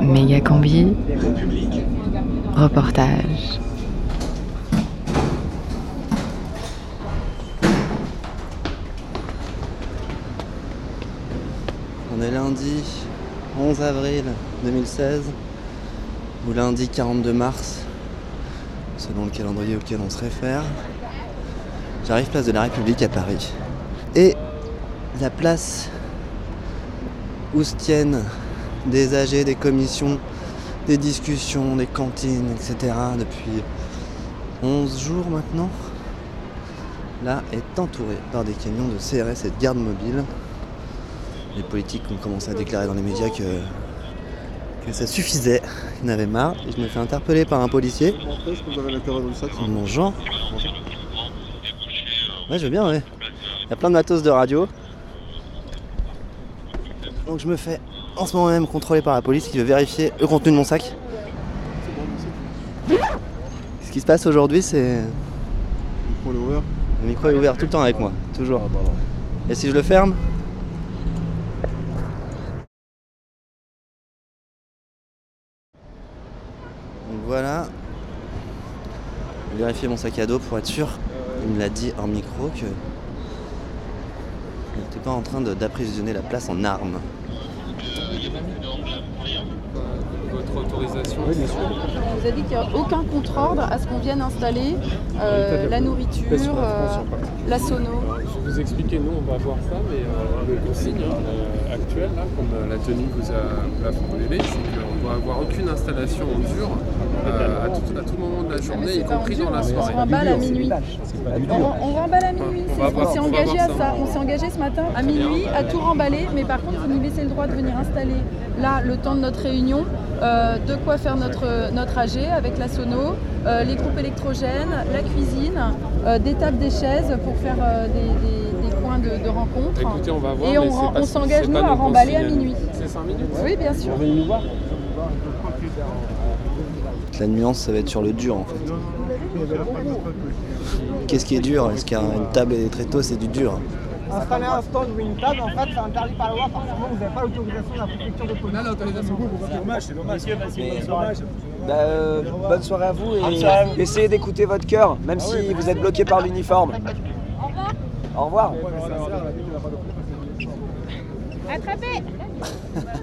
Méga combi. Reportage. On est lundi 11 avril 2016 ou lundi 42 mars, selon le calendrier auquel on se réfère. J'arrive place de la République à Paris. Et la place où se tiennent des AG, des commissions, des discussions, des cantines, etc. depuis 11 jours maintenant, là est entourée par des camions de CRS et de garde mobile les politiques ont commencé à déclarer dans les médias que, que ça suffisait. Ils en avaient marre. Et je me fais interpeller par un policier. En mon genre. Ouais, je veux bien, ouais. Il y a plein de matos de radio. Donc je me fais en ce moment même contrôler par la police qui veut vérifier le contenu de mon sac. Ce qui se passe aujourd'hui, c'est. Le micro est ouvert tout le temps avec moi, toujours. Et si je le ferme, Mon sac à dos pour être sûr. Il me l'a dit hors micro que. Il n'était pas en train de- d'approvisionner la place en armes. Votre autorisation On vous a dit qu'il n'y a aucun contre-ordre à ce qu'on vienne installer euh, la nourriture, euh, la sono. Je vais vous expliquer, nous on va voir ça, mais euh, le consigne euh, actuel, là, comme la tenue vous a, vous l'a formulé, c'est doit avoir aucune installation en dur euh, à, tout, à tout moment de la Ah, journée, y compris dur, dans la on soirée. remballe à minuit. On, on remballe à minuit. On c'est- va On voir- s'est on va engagé voir à ça. On s'est engagé ce matin à minuit à tout remballer, mais par contre vous nous laissez le droit de venir installer là le temps de notre réunion, euh, de quoi faire notre, notre AG avec la sono, euh, les groupes électrogènes, la cuisine, euh, des tables, des chaises pour faire euh, des, des- des points de, de rencontre. Écoutez, on va voir. Et on- on s'engage, nous, à remballer à minuit. C'est 5 minutes Oui, bien sûr. La nuance, ça va être sur le dur en fait. Qu'est-ce qui est dur? Est-ce qu'une table et des tréteaux, c'est du dur? Installer un stand ou une table, en fait, c'est interdit par la loi. Forcément, vous n'avez pas l'autorisation de la préfecture de police. Bah, euh, bonne soirée à vous et essayez d'écouter votre cœur, même si vous êtes bloqué par l'uniforme. Au revoir. En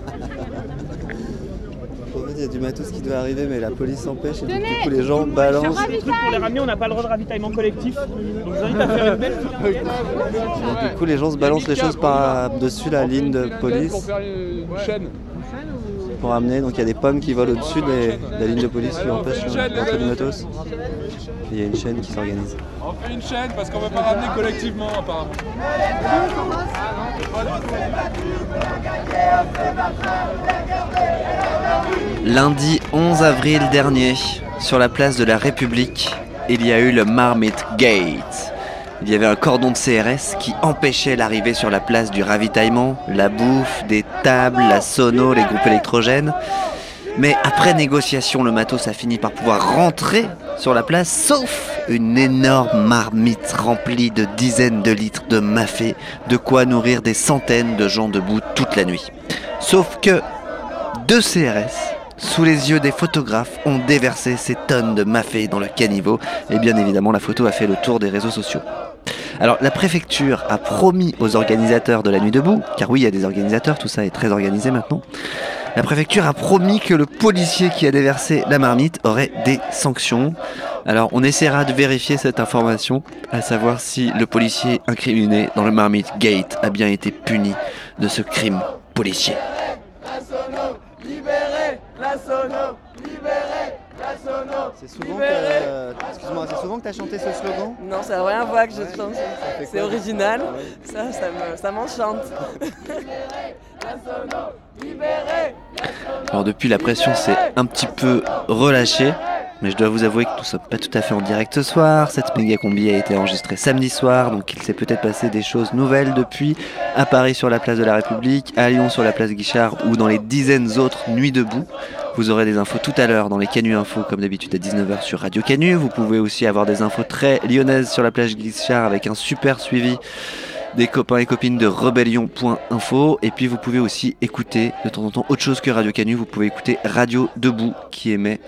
fait, il y a du matos qui doit arriver, mais la police empêche et du coup, les gens balancent. Des trucs pour les ramener, on n'a pas le droit de ravitaillement collectif. Donc, je vous invite à faire une belle Et du coup, les gens se balancent les choses par-dessus la ligne de Pour police faire une chaîne. Pour amener. Donc il y a des pommes qui volent au-dessus des- de la ligne de police qui empêchent l'entrée du matos. Et il y a une chaîne qui s'organise. On fait une chaîne parce qu'on ne va pas ramener collectivement apparemment. Lundi 11 avril dernier, sur la place de la République, il y a eu le Marmite Gate. Il y avait un cordon de CRS qui empêchait l'arrivée sur la place du ravitaillement, la bouffe, des tables, la sono, les groupes électrogènes. Mais après négociation, le matos a fini par pouvoir rentrer sur la place, sauf une énorme marmite remplie de dizaines de litres de mafé, de quoi nourrir des centaines de gens debout toute la nuit. Sauf que deux CRS, sous les yeux des photographes, ont déversé ces tonnes de mafé dans le caniveau, et bien évidemment la photo a fait le tour des réseaux sociaux. Alors la préfecture a promis aux organisateurs de la nuit debout, car oui il y a des organisateurs, tout ça est très organisé maintenant, la préfecture a promis que le policier qui a déversé la marmite aurait des sanctions. Alors on essaiera de vérifier cette information, à savoir si le policier incriminé dans le Marmite Gate a bien été puni de ce crime policier. C'est souvent que excuse-moi, c'est souvent que tu as chanté ce slogan? Non, c'est la première fois que je chante. C'est original. Ça, ça me- ça m'enchante. Alors depuis la pression s'est un petit peu relâchée Mais je dois vous avouer que nous sommes pas tout à fait en direct ce soir. Cette méga combi a été enregistrée samedi soir, donc il s'est peut-être passé des choses nouvelles depuis. À Paris sur la place de la République, à Lyon sur la place Guichard ou dans les dizaines autres nuits debout. Vous aurez des infos tout à l'heure dans les Canu Info, comme d'habitude à 19h sur Radio Canu. Vous pouvez aussi avoir des infos très lyonnaises sur la plage Guichard avec un super suivi des copains et copines de rebellion.info. Et puis vous pouvez aussi écouter de temps en temps autre chose que Radio Canu. Vous pouvez écouter Radio Debout qui émet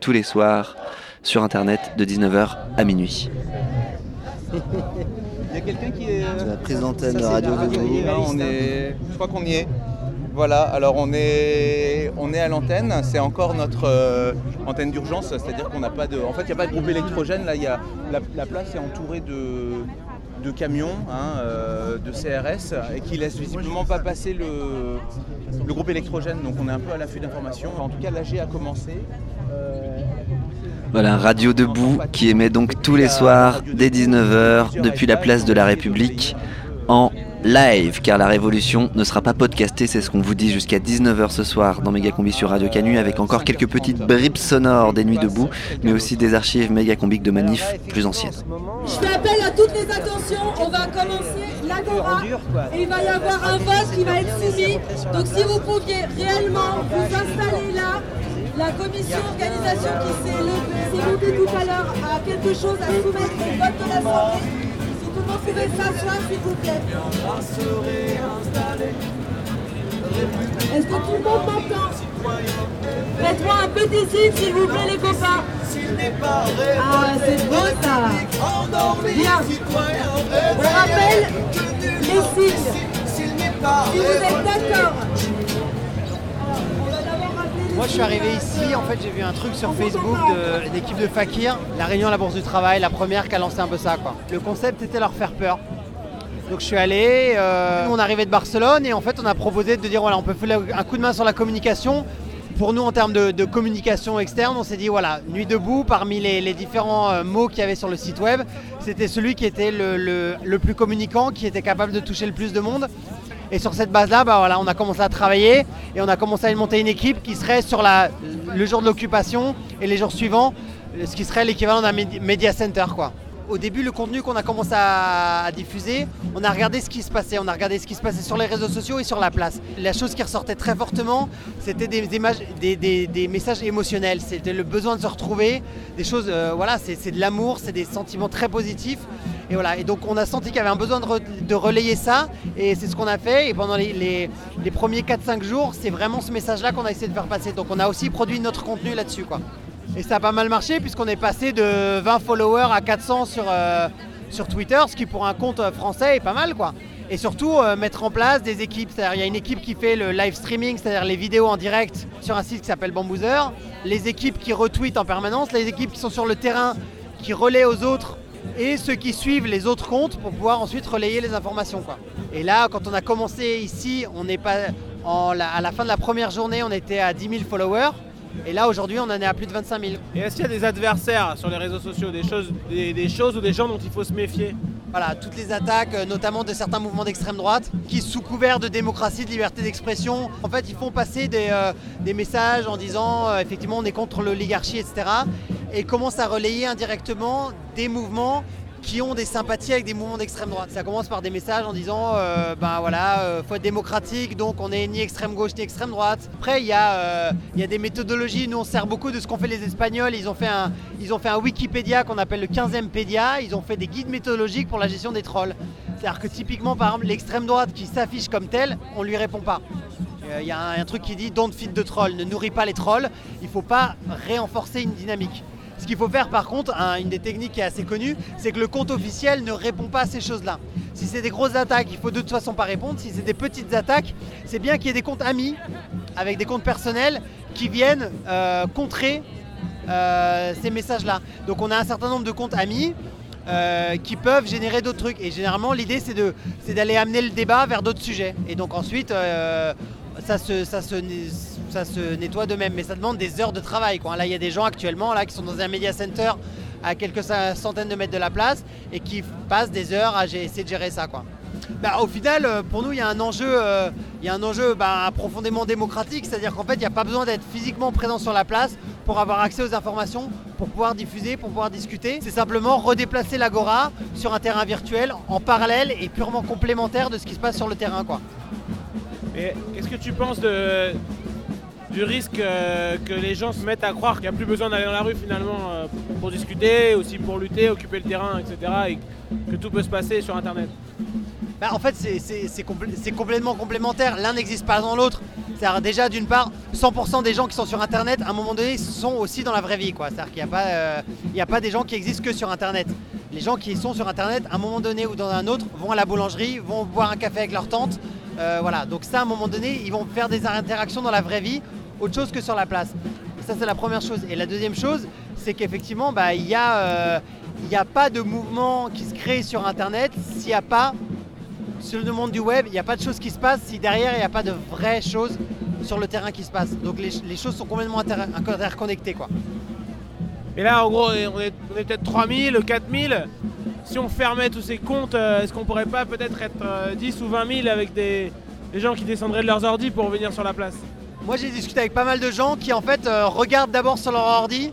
tous les soirs sur internet de 19h à minuit. Il y a quelqu'un qui est. C'est la Ça, de Radio Debout. Là, on est... Je crois qu'on y est. Voilà, alors on est, à l'antenne, c'est encore notre euh, antenne d'urgence, c'est-à-dire qu'on n'a pas de. En fait, il n'y a pas de groupe électrogène, là, la, la place est entourée de, camions, hein, euh, de CRS, et qui laissent visiblement pas passer le, le groupe électrogène, donc on est un peu à l'affût d'informations. En tout cas, l'AG a commencé. Euh, Voilà, Radio Debout qui émet donc tous les soirs dès 19h depuis la place de la République en live car la révolution ne sera pas podcastée, c'est ce qu'on vous dit jusqu'à 19h ce soir dans Megacombi sur Radio Canu avec encore quelques petites bribes sonores des nuits debout mais aussi des archives Megacombiques de manifs plus anciennes. Je appel à toutes les attentions. On va commencer l'agora et il va y avoir un vote qui va être soumis. Donc si vous pouviez réellement vous installer là, la commission organisation qui s'est levée tout à l'heure a quelque chose à soumettre au vote de l'Assemblée. Monde pouvait s'asseoir s'il vous plaît. Est-ce que tout le monde m'entend Faites-moi un petit signe s'il vous plaît les copains. Ah c'est beau ça Bien On rappelle les signes. Si vous êtes d'accord. Moi je suis arrivé ici, en fait j'ai vu un truc sur Facebook de l'équipe de Fakir, la réunion à la Bourse du Travail, la première qui a lancé un peu ça. Le concept était leur faire peur. Donc je suis allé, euh, nous, on arrivait de Barcelone et en fait on a proposé de dire voilà on peut faire un coup de main sur la communication. Pour nous en termes de, communication externe, on s'est dit voilà, Nuit debout, parmi les, les différents euh, mots qu'il y avait sur le site web, c'était celui qui était le, le- le plus communicant, qui était capable de toucher le plus de monde. Et sur cette base-là, bah voilà, on a commencé à travailler et on a commencé à monter une équipe qui serait sur la, le jour de l'occupation et les jours suivants, ce qui serait l'équivalent d'un media center. Quoi. Au début, le contenu qu'on a commencé à, diffuser, on a regardé ce qui se passait. On a regardé ce qui se passait sur les réseaux sociaux et sur la place. La chose qui ressortait très fortement, c'était des, des, des- messages émotionnels. C'était le besoin de se retrouver, des choses, euh, voilà, c'est de l'amour, c'est des sentiments très positifs. Et voilà, et donc on a senti qu'il y avait un besoin de, re- de relayer ça, et c'est ce qu'on a fait. Et pendant les, premiers 4-5 jours, c'est vraiment ce message-là qu'on a essayé de faire passer. Donc on a aussi produit notre contenu là-dessus, quoi. Et ça a pas mal marché puisqu'on est passé de 20 followers à 400 sur, euh, sur Twitter, ce qui pour un compte euh, français est pas mal, quoi. Et surtout euh, mettre en place des équipes, c'est-à-dire il y a une équipe qui fait le live streaming, c'est-à-dire les vidéos en direct sur un site qui s'appelle Bamboozer, les équipes qui retweetent en permanence, les équipes qui sont sur le terrain, qui relaient aux autres et ceux qui suivent les autres comptes pour pouvoir ensuite relayer les informations. Et là, quand on a commencé ici, on n'est pas à la fin de la première journée, on était à 10 000 followers. Et là, aujourd'hui, on en est à plus de 25 000. Et est-ce qu'il y a des adversaires sur les réseaux sociaux, des choses, des, des choses ou des gens dont il faut se méfier? Voilà, toutes les attaques, euh, notamment de certains mouvements d'extrême droite, qui sous couvert de démocratie, de liberté d'expression, en fait, ils font passer des, euh, des messages en disant, euh, effectivement, on est contre l'oligarchie, etc. Et commencent à relayer indirectement des mouvements qui ont des sympathies avec des mouvements d'extrême droite. Ça commence par des messages en disant, euh, ben voilà, euh, faut être démocratique, donc on est ni extrême gauche ni extrême droite. Après, il y, a, euh, y a des méthodologies. Nous, on se sert beaucoup de ce qu'ont fait les Espagnols. Ils ont fait un, ils ont fait un Wikipédia qu'on appelle le 15e Pédia. Ils ont fait des guides méthodologiques pour la gestion des trolls. C'est-à-dire que typiquement, par exemple, l'extrême droite qui s'affiche comme telle, on lui répond pas. Euh, Il y a un, truc qui dit don't feed the troll, ne nourris pas les trolls. Il faut pas réenforcer une dynamique. Ce qu'il faut faire par contre, un- une des techniques qui est assez connue, c'est que le compte officiel ne répond pas à ces choses-là. Si c'est des grosses attaques, il faut de toute façon pas répondre. Si c'est des petites attaques, c'est bien qu'il y ait des comptes amis, avec des comptes personnels, qui viennent euh, contrer euh, ces messages-là. Donc on a un certain nombre de comptes amis euh, qui peuvent générer d'autres trucs. Et généralement, l'idée, c'est d'aller amener le débat vers d'autres sujets. Et donc ensuite, ça, se, ça, se, ça se nettoie de même. Mais ça demande des heures de travail. Quoi. Là, il y a des gens actuellement là, qui sont dans un media center à quelques cent- centaines de mètres de la place et qui passent des heures à essayer de gérer ça. Quoi. Bah, au final, euh, pour nous, il y a un enjeu, euh, il y a un enjeu bah, profondément démocratique, c'est-à-dire qu'en fait, il n'y a pas besoin d'être physiquement présent sur la place pour avoir accès aux informations, pour pouvoir diffuser, pour pouvoir discuter. C'est simplement redéplacer l'agora sur un terrain virtuel en parallèle et purement complémentaire de ce qui se passe sur le terrain. Quoi. Qu'est-ce que tu penses de, du risque euh, que les gens se mettent à croire qu'il n'y a plus besoin d'aller dans la rue finalement euh, pour discuter, aussi pour lutter, occuper le terrain, etc. Et que tout peut se passer sur Internet bah, en fait, c'est complètement complémentaire. L'un n'existe pas sans l'autre. C'est-à-dire déjà, d'une part, 100% des gens qui sont sur Internet, à un moment donné, sont aussi dans la vraie vie. C'est-à-dire qu'il n'y a, pas, euh, a pas des gens qui existent que sur Internet. Les gens qui sont sur Internet, à un moment donné ou dans un autre, vont à la boulangerie, vont boire un café avec leur tante. Voilà. Donc ça, à un moment donné, ils vont faire des interactions dans la vraie vie, autre chose que sur la place. ça, c'est la première chose. Et la deuxième chose, c'est qu'effectivement, bah, il n'y a, euh, a pas de mouvement qui se crée sur Internet s'il n'y a pas sur le monde du web, il n'y a pas de choses qui se passent si derrière il n'y a pas de vraies choses sur le terrain qui se passent. Donc les, choses sont complètement interconnectées. Quoi. Et là, en gros, on est, peut-être 3000, 4000. Si on fermait tous ces comptes, euh, est-ce qu'on pourrait pas peut-être être, 10 euh, ou 20 000 avec des, gens qui descendraient de leurs ordi pour venir sur la place? Moi, j'ai discuté avec pas mal de gens qui, en fait, euh, regardent d'abord sur leur ordi,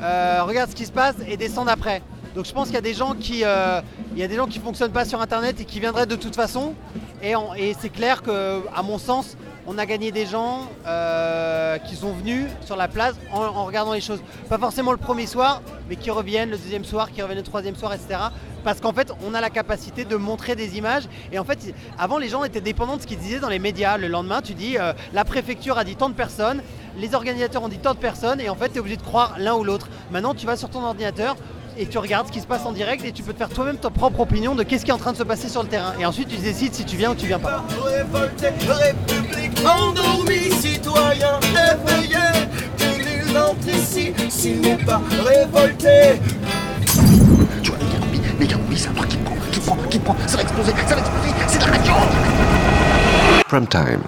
regardent ce qui se passe et descendent après. Donc je pense qu'il y a des gens qui, euh, il y a des gens qui fonctionnent pas sur Internet et qui viendraient de toute façon. Et, c'est clair que, à mon sens, on a gagné des gens euh, qui sont venus sur la place en, regardant les choses. Pas forcément le premier soir, mais qui reviennent le deuxième soir, qui reviennent le troisième soir, etc. Parce qu'en fait, on a la capacité de montrer des images. Et en fait, avant, les gens étaient dépendants de ce qu'ils disaient dans les médias. Le lendemain, tu dis, euh, la préfecture a dit tant de personnes, les organisateurs ont dit tant de personnes, et en fait, tu es obligé de croire l'un ou l'autre. Maintenant, tu vas sur ton ordinateur, et tu regardes ce qui se passe en direct et tu peux te faire toi-même ta propre opinion de qu'est-ce qui est en train de se passer sur le terrain. Et ensuite tu décides si tu viens ou tu viens pas. Endormi, citoyen, réveillé, il entre ici s'il n'est pas révolté. Tu vois, les Garoubi, c'est un truc qui prend, qui prend, qui prend, ça va exploser, ça va exploser, c'est de la radio Prime time.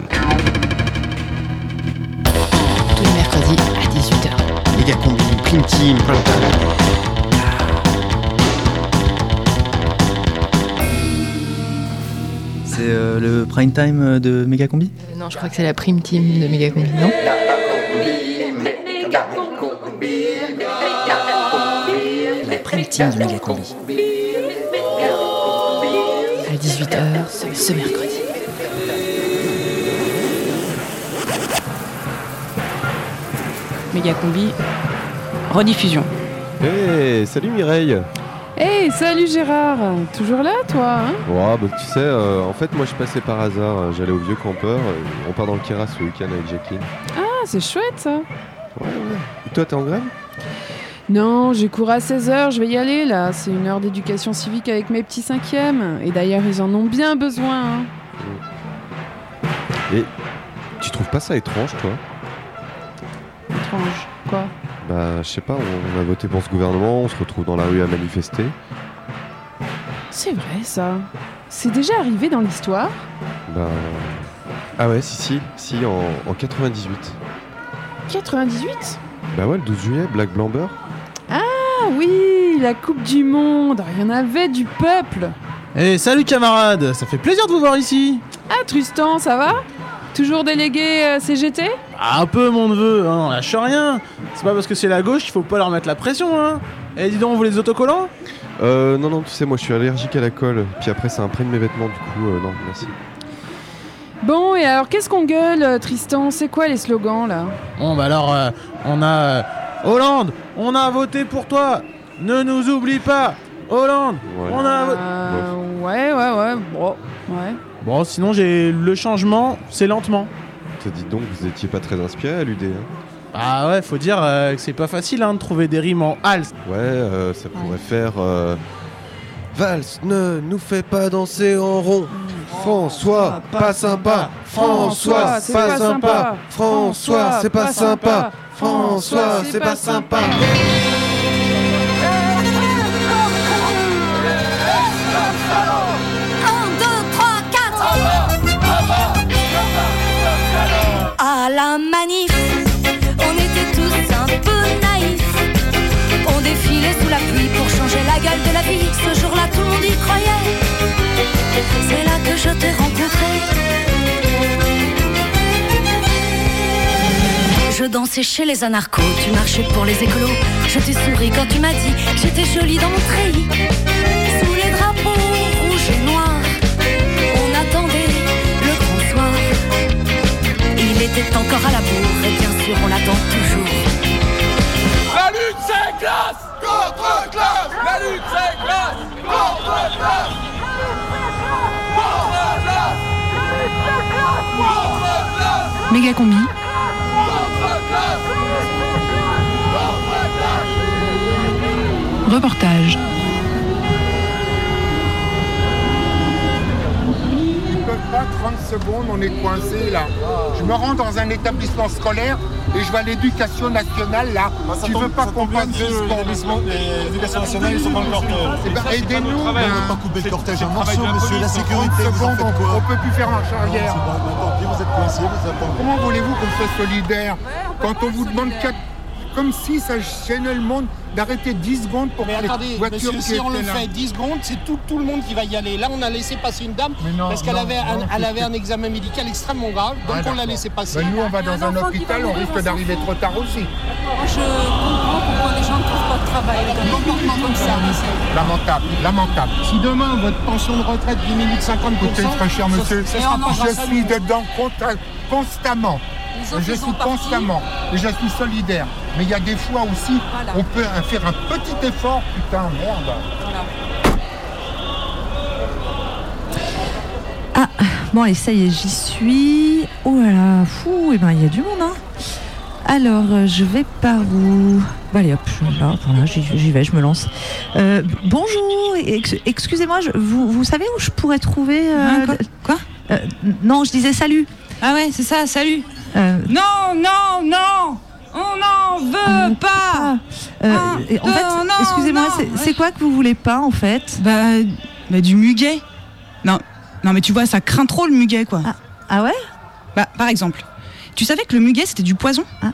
Tous les mercredis à 18h. Les gars Prime Team, Prime Time. Euh, le prime time euh, de Megacombi? Euh, Non, je crois que c'est la prime team de Megacombi, non? La prime team de Megacombi. À 18h ce mercredi. Megacombi, rediffusion. Hey, salut Mireille Hey, salut Gérard Toujours là, toi hein Ouais, bah, tu sais, euh, en fait, moi je passais par hasard. Euh, j'allais au vieux campeur. Euh, on part dans le Kira ce week-end avec Jacqueline. Ah, c'est chouette ça Ouais, ouais. Et toi, t'es en grève? Non, j'ai cours à 16h, je vais y aller là. C'est une heure d'éducation civique avec mes petits cinquièmes. Et d'ailleurs, ils en ont bien besoin. Hein. Et tu trouves pas ça étrange, toi? Étrange Quoi? Bah, je sais pas, on a voté pour ce gouvernement, on se retrouve dans la rue à manifester. C'est vrai ça. C'est déjà arrivé dans l'histoire Bah. Ah ouais, si, si, si, en, 98. 98 Bah ouais, le 12 juillet, Black Blamber. Ah oui, la Coupe du Monde Il y en avait du peuple Eh, salut camarades Ça fait plaisir de vous voir ici Ah Tristan, ça va? Toujours délégué euh, CGT Un peu, mon neveu, hein, on lâche rien. C'est pas parce que c'est la gauche qu'il faut pas leur mettre la pression, hein. Eh, dis donc, vous les autocollants Euh, non, non, tu sais, moi je suis allergique à la colle. Puis après, ça imprègne mes vêtements, du coup, euh, non, merci. Bon, et alors, qu'est-ce qu'on gueule, euh, Tristan? C'est quoi les slogans, là? Bon, bah alors, on a. Hollande, on a voté pour toi Ne nous oublie pas Hollande, on a voté. ouais, ouais, ouais, bon, ouais. Bon, sinon, j'ai le changement, c'est lentement. Te dis donc, vous étiez pas très inspiré à l'UD. Hein ah ouais, faut dire euh, que c'est pas facile hein, de trouver des rimes en hals. Ouais, euh, ça pourrait faire. Euh, Valse ne nous fait pas danser en rond. François, pas sympa. François, c'est pas sympa. François, c'est pas sympa. François, c'est pas sympa. Manif, on était tous un peu naïfs. On défilait sous la pluie pour changer la gueule de la vie. Ce jour-là, tout le monde y croyait. C'est là que je t'ai rencontré. Je dansais chez les anarchos, tu marchais pour les écolos. Je t'ai souri quand tu m'as dit j'étais jolie dans mon treillis. Était encore à la bourre et bien sûr on l'attend toujours. La lutte c'est classe! Contre classe! La lutte c'est classe! Contre classe! Méga combi. Reportage. Ils peuvent pas 30 secondes, on est coincé là. Je me rends dans un établissement scolaire et je vais à l'éducation nationale là. tu veux pas qu'on passe secondes L'éducation nationale, ils sont pas encore. Eh ben, aidez-nous. On ben, va pas couper le cortège en morceaux, monsieur. La sécurité, 30 vous en secondes, faites on, on peut plus faire marche arrière. Bon, bah, tant pis, vous êtes coincé, vous attendez. Comment voulez-vous qu'on soit solidaire quand on vous demande quatre... Comme si ça gênait le monde d'arrêter 10 secondes pour Mais les attendez, voitures monsieur, qui si on le fait 10 secondes, c'est tout, tout le monde qui va y aller. Là, on a laissé passer une dame non, parce qu'elle non, avait, un, non, elle c'est- avait un examen médical extrêmement grave, donc Ouais, on l'a laissé passer. Ben, nous, on va dans un hôpital, on risque d'arriver trop tard aussi. Je travail avec un comportement comme ça. Lamentable, lamentable. Si demain, votre pension de retraite diminue de 50%, Écoutez, très cher monsieur, je suis dedans constamment. Autres, Je suis constamment. Et je suis solidaire. Mais il y a des fois aussi, Voilà. on peut faire un petit effort. Putain, merde. Bon, allez, ça y est, j'y suis. Oh là là, fou, et ben il y a du monde, hein. Alors, euh, je vais par où Bah, allez, hop, là, voilà, j'y vais, je me lance. Euh, bonjour, ex- excusez-moi, vous, vous savez où je pourrais trouver. euh, Hein, quoi? Quoi? Euh, Non, je disais salut. Ah ouais, c'est ça, salut. Euh, Non, non, non On n'en veut pas euh, Un, en deux, fait, non, excusez-moi, c'est- ouais. quoi que vous voulez pas en fait? Bah, bah, du muguet. Non, non, mais tu vois, ça craint trop le muguet, quoi. Ah, ouais? Bah, par exemple, tu savais que le muguet c'était du poison Ah,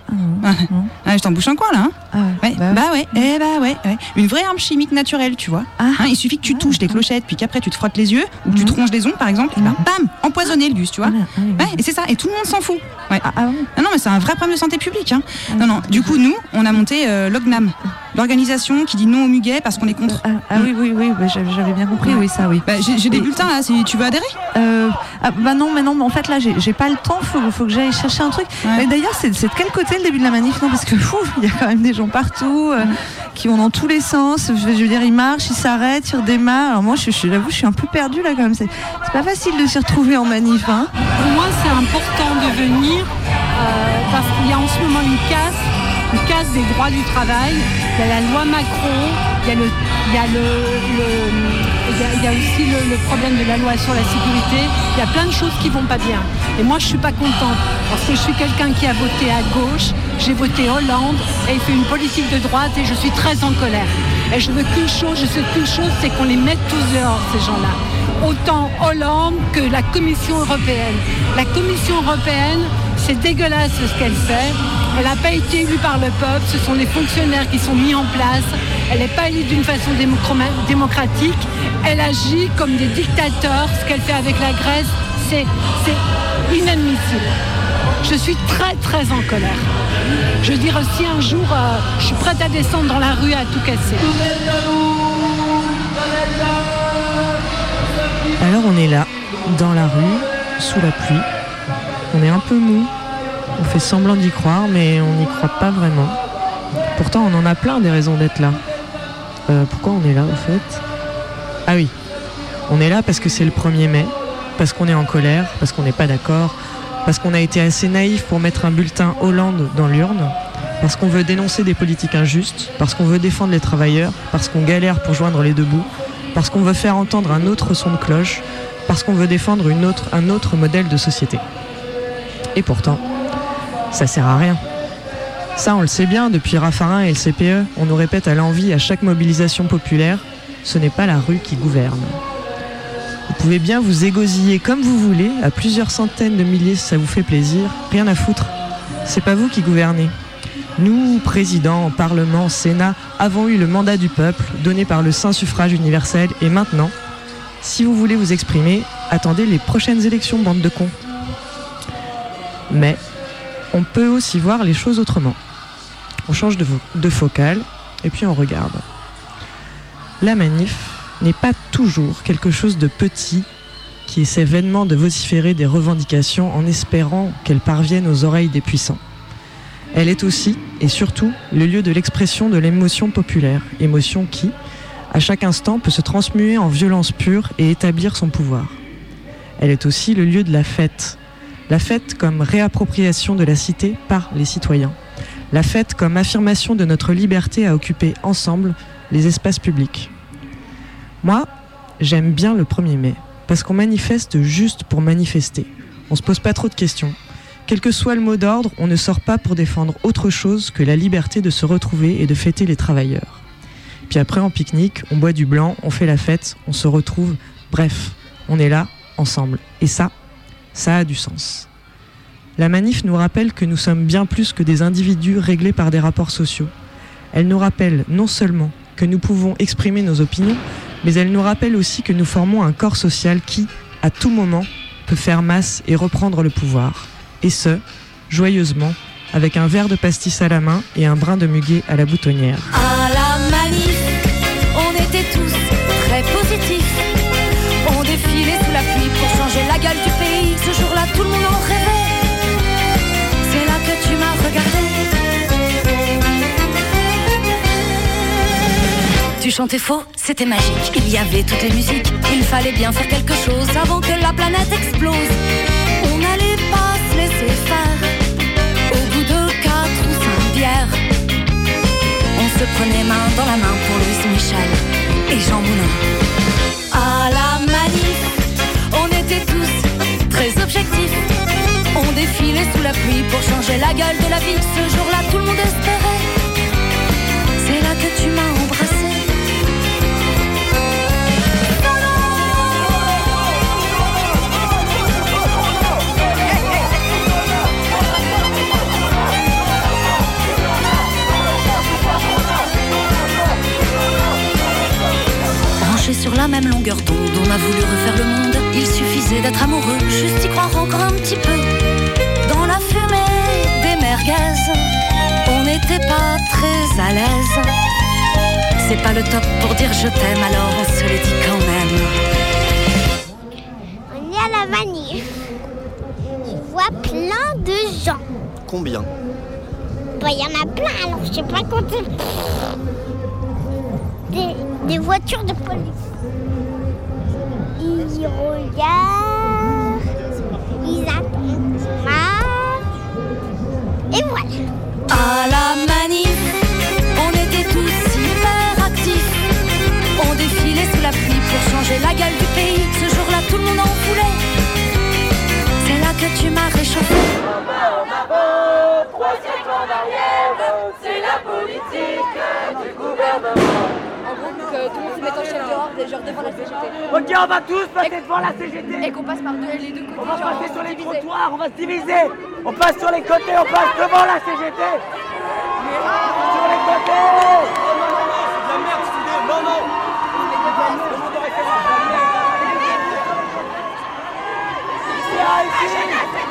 je t'en bouche un coin là. Hein Ouais, bah, ouais, eh bah ouais, ouais. Une vraie arme chimique naturelle, tu vois. Ah. Hein, il suffit que tu touches les clochettes, puis qu'après tu te frottes les yeux, ou que tu te Mhm. les ongles par exemple, et ben bam, empoisonner le gus, tu vois. Ouais, et c'est ça, et tout le monde s'en fout. Ouais. Ah, non, mais c'est un vrai problème de santé publique. Hein. Non, non, du coup, nous, on a monté euh, l'OGNAM, l'organisation qui dit non au muguet parce qu'on est contre. Ah oui, oui, oui, bah, j'avais bien compris, oui, ça, oui. Bah, j'ai des bulletins là, si tu veux adhérer Euh, ah, bah non, mais non, mais en fait là, j'ai pas le temps. Faut, faut que j'aille chercher un truc. Mais d'ailleurs, c'est de quel côté le début de la manif? Non, parce que fou, il y a quand même des gens partout euh, qui vont dans tous les sens. Je veux, je veux dire, ils marchent, ils s'arrêtent, ils redémarrent. Alors moi, je, je, j'avoue, je suis un peu perdue là quand même. C'est c'est pas facile de s'y retrouver en manif. Hein. Pour moi, c'est important de venir euh, parce qu'il y a en ce moment une casse, une casse des droits du travail. Il y a la loi Macron, il y a, le, il y a, aussi le, le problème de la loi sur la sécurité. Il y a plein de choses qui vont pas bien. Et moi, je suis pas contente parce que je suis quelqu'un qui a voté à gauche. J'ai voté Hollande et il fait une politique de droite et je suis très en colère. Et je veux qu'une chose, je sais qu'une chose, c'est qu'on les mette tous dehors, ces gens-là autant Hollande que la Commission européenne. La Commission européenne, c'est dégueulasse ce qu'elle fait. Elle n'a pas été élue par le peuple, ce sont des fonctionnaires qui sont mis en place. Elle n'est pas élue d'une façon démocratique. Elle agit comme des dictateurs. Ce qu'elle fait avec la Grèce, c'est c'est inadmissible. Je suis très très en colère. Je veux dire si un jour euh, je suis prête à descendre dans la rue à tout casser. Alors on est là, dans la rue, sous la pluie. Est un peu mou. On fait semblant d'y croire, mais on n'y croit pas vraiment. Pourtant, on en a plein des raisons d'être là. Euh, pourquoi on est là, au fait? Ah oui, on est là parce que c'est le 1er mai, parce qu'on est en colère, parce qu'on n'est pas d'accord, parce qu'on a été assez naïf pour mettre un bulletin Hollande dans l'urne, parce qu'on veut dénoncer des politiques injustes, parce qu'on veut défendre les travailleurs, parce qu'on galère pour joindre les deux bouts, parce qu'on veut faire entendre un autre son de cloche, parce qu'on veut défendre un autre modèle de société. Et pourtant, ça sert à rien. Ça, on le sait bien, depuis Raffarin et le CPE, on nous répète à l'envie à chaque mobilisation populaire, ce n'est pas la rue qui gouverne. Vous pouvez bien vous égosiller comme vous voulez, à plusieurs centaines de milliers si ça vous fait plaisir, rien à foutre. C'est pas vous qui gouvernez. Nous, présidents, parlement, sénat, avons eu le mandat du peuple, donné par le saint suffrage universel, et maintenant, si vous voulez vous exprimer, attendez les prochaines élections, bande de cons. Mais on peut aussi voir les choses autrement. On change de, de focale et puis on regarde. La manif n'est pas toujours quelque chose de petit qui essaie vainement de vociférer des revendications en espérant qu'elles parviennent aux oreilles des puissants. Elle est aussi et surtout le lieu de l'expression de l'émotion populaire, émotion qui, à chaque instant, peut se transmuer en violence pure et établir son pouvoir. Elle est aussi le lieu de la fête. La fête comme réappropriation de la cité par les citoyens. La fête comme affirmation de notre liberté à occuper ensemble les espaces publics. Moi, j'aime bien le 1er mai, parce qu'on manifeste juste pour manifester. On se pose pas trop de questions. Quel que soit le mot d'ordre, on ne sort pas pour défendre autre chose que la liberté de se retrouver et de fêter les travailleurs. Puis après, en pique-nique, on boit du blanc, on fait la fête, on se retrouve. Bref, on est là, ensemble. Et ça, ça a du sens. La manif nous rappelle que nous sommes bien plus que des individus réglés par des rapports sociaux. Elle nous rappelle non seulement que nous pouvons exprimer nos opinions, mais elle nous rappelle aussi que nous formons un corps social qui, à tout moment, peut faire masse et reprendre le pouvoir. Et ce, joyeusement, avec un verre de pastis à la main et un brin de muguet à la boutonnière. À la manif, on était tous très positifs. On défilait sous la pluie pour changer la gueule du Tu chantais faux, c'était magique. Il y avait toutes les musiques. Il fallait bien faire quelque chose avant que la planète explose. On n'allait pas se laisser faire. Au bout de quatre ou cinq bières, on se prenait main dans la main pour Louis Michel et Jean Moulin. À la manif, on était tous très objectifs. On défilait sous la pluie pour changer la gueule de la vie. Ce jour-là, tout le monde espérait. C'est là que tu m'as sur la même longueur d'onde, on a voulu refaire le monde. Il suffisait d'être amoureux, juste y croire encore un petit peu. Dans la fumée des merguez, on n'était pas très à l'aise. C'est pas le top pour dire je t'aime, alors on se le dit quand même. On est à la manif. Je vois plein de gens. Combien? Bah, Il y en a plein, alors je sais pas compter. Des, des voitures de police. Ils regardent. Ils attendent. Et voilà. À la manif, on était tous hyper actifs. On défilait sous la pluie pour changer la gueule du pays. Ce jour-là, tout le monde en voulait. C'est là que tu m'as réchauffé. Trois siècles en arrière, c'est la politique du gouvernement. Que tout le monde se mette en chaîne dehors, genre devant la CGT. Ok, on va tous passer devant la CGT. Et qu'on passe par deux, les deux côtés. On va passer sur les trottoirs, on va se diviser. On passe sur les côtés, on passe devant la CGT. Sur les côtés. Non, non, non, c'est de la merde cette idée. Non, non. Ici, ici.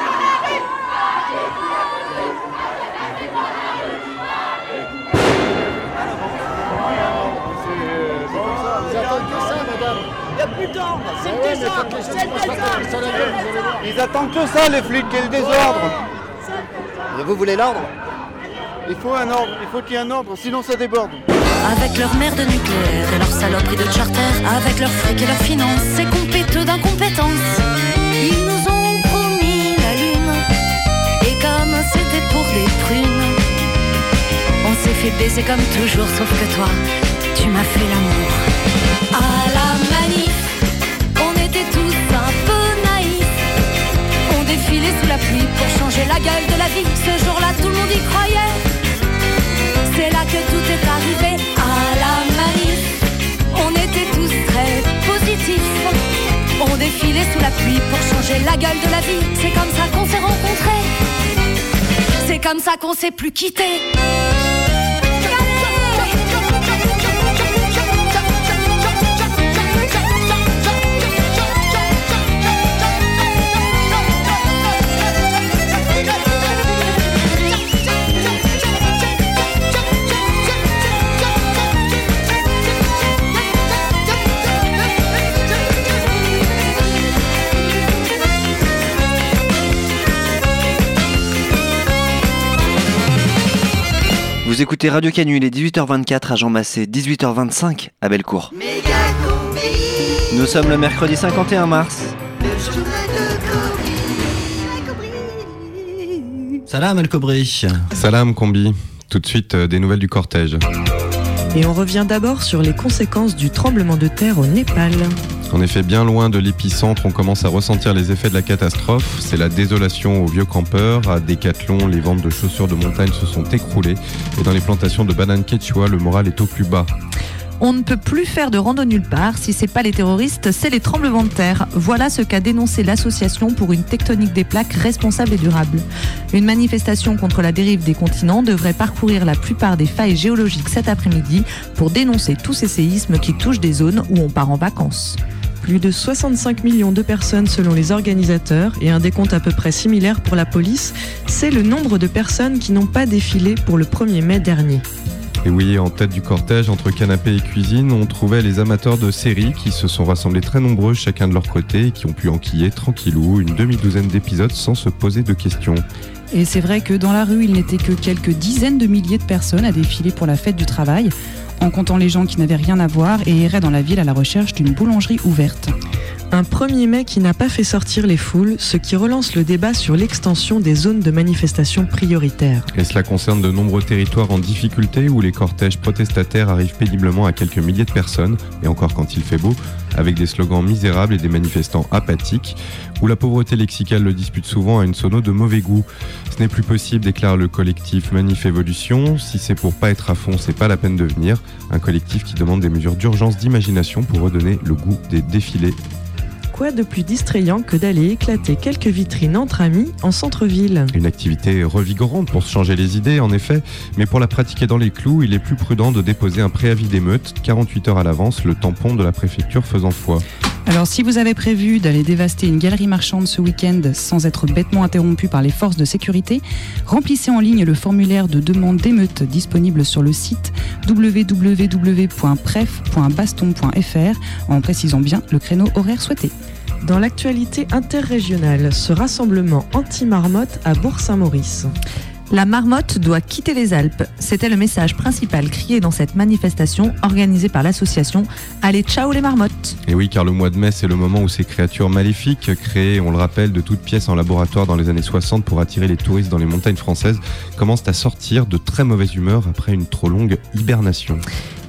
Plus. C'est Ah le désordre. C'est le pas désordre. Ils attendent que ça, les flics, et le désordre. Et vous voulez l'ordre Il faut un ordre, il faut qu'il y ait un ordre, sinon ça déborde. Avec leur merde nucléaire et leur saloperie de charter, avec leur fric et leurs finances, ces compéteux d'incompétence, ils nous ont promis la lune. Et comme c'était pour des prunes, on s'est fait baiser comme toujours, sauf que toi, tu m'as fait l'amour. À la On défilait sous la pluie pour changer la gueule de la vie. Ce jour-là, tout le monde y croyait. C'est là que tout est arrivé à la manif. On était tous très positifs. On défilait sous la pluie pour changer la gueule de la vie. C'est comme ça qu'on s'est rencontrés. C'est comme ça qu'on s'est plus quittés. Vous écoutez Radio Canu, il est 18h24 à Jean Massé, 18h25 à Bellecour. Nous sommes le mercredi 51 mars. Salam El Kobri. Salam Combi. Tout de suite, euh, des nouvelles du cortège. Et on revient d'abord sur les conséquences du tremblement de terre au Népal. En effet, bien loin de l'épicentre, on commence à ressentir les effets de la catastrophe. C'est la désolation aux vieux campeurs. À Décathlon, les ventes de chaussures de montagne se sont écroulées. Et dans les plantations de bananes quechua, le moral est au plus bas. On ne peut plus faire de rando nulle part. Si c'est pas les terroristes, c'est les tremblements de terre. Voilà ce qu'a dénoncé l'association pour une tectonique des plaques responsable et durable. Une manifestation contre la dérive des continents devrait parcourir la plupart des failles géologiques cet après-midi pour dénoncer tous ces séismes qui touchent des zones où on part en vacances. Plus de 65 millions de personnes selon les organisateurs et un décompte à peu près similaire pour la police, c'est le nombre de personnes qui n'ont pas défilé pour le 1er mai dernier. Et oui, en tête du cortège, entre canapé et cuisine, on trouvait les amateurs de séries qui se sont rassemblés très nombreux chacun de leur côté et qui ont pu enquiller tranquillou une demi-douzaine d'épisodes sans se poser de questions. Et c'est vrai que dans la rue, il n'était que quelques dizaines de milliers de personnes à défiler pour la fête du travail, en comptant les gens qui n'avaient rien à voir et erraient dans la ville à la recherche d'une boulangerie ouverte. Un 1er mai qui n'a pas fait sortir les foules, ce qui relance le débat sur l'extension des zones de manifestation prioritaires. Et cela concerne de nombreux territoires en difficulté où les cortèges protestataires arrivent péniblement à quelques milliers de personnes, et encore quand il fait beau, avec des slogans misérables et des manifestants apathiques, où la pauvreté lexicale le dispute souvent à une sono de mauvais goût. Ce n'est plus possible, déclare le collectif Manif Evolution. Si c'est pour pas être à fond, c'est pas la peine de venir. Un collectif qui demande des mesures d'urgence d'imagination pour redonner le goût des défilés Quoi de plus distrayant que d'aller éclater quelques vitrines entre amis en centre-ville Une activité revigorante pour se changer les idées, en effet, mais pour la pratiquer dans les clous, il est plus prudent de déposer un préavis d'émeute 48 heures à l'avance, le tampon de la préfecture faisant foi. Alors si vous avez prévu d'aller dévaster une galerie marchande ce week-end sans être bêtement interrompu par les forces de sécurité, remplissez en ligne le formulaire de demande d'émeute disponible sur le site www.pref.baston.fr en précisant bien le créneau horaire souhaité. Dans l'actualité interrégionale, ce rassemblement anti-marmotte à Bourg-Saint-Maurice. La marmotte doit quitter les Alpes. C'était le message principal crié dans cette manifestation organisée par l'association Allez ciao les marmottes. Et oui, car le mois de mai, c'est le moment où ces créatures maléfiques, créées, on le rappelle, de toutes pièces en laboratoire dans les années 60 pour attirer les touristes dans les montagnes françaises, commencent à sortir de très mauvaise humeur après une trop longue hibernation.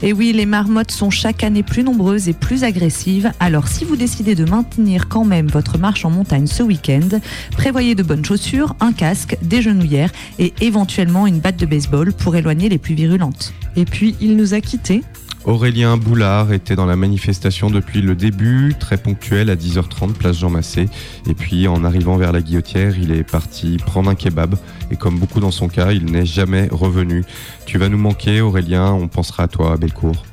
Et oui, les marmottes sont chaque année plus nombreuses et plus agressives. Alors si vous décidez de maintenir quand même votre marche en montagne ce week-end, prévoyez de bonnes chaussures, un casque, des genouillères et éventuellement une batte de baseball pour éloigner les plus virulentes. Et puis, il nous a quittés. Aurélien Boulard était dans la manifestation depuis le début, très ponctuel à 10h30, place Jean Massé. Et puis en arrivant vers la guillotière, il est parti prendre un kebab. Et comme beaucoup dans son cas, il n'est jamais revenu. Tu vas nous manquer Aurélien, on pensera à toi à Bellecour.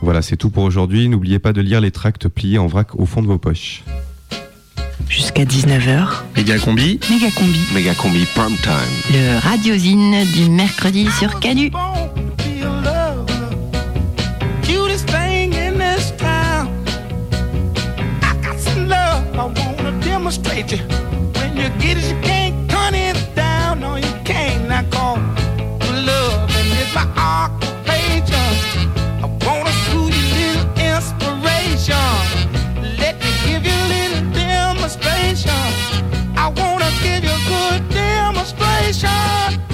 Voilà, c'est tout pour aujourd'hui. N'oubliez pas de lire les tracts pliés en vrac au fond de vos poches. Jusqu'à 19h, Méga combi. Méga combi. Méga combi prime time. le radiosine du mercredi sur Canu. cutest thing in this town. I got some love I wanna demonstrate you. When you get it, you can't nation.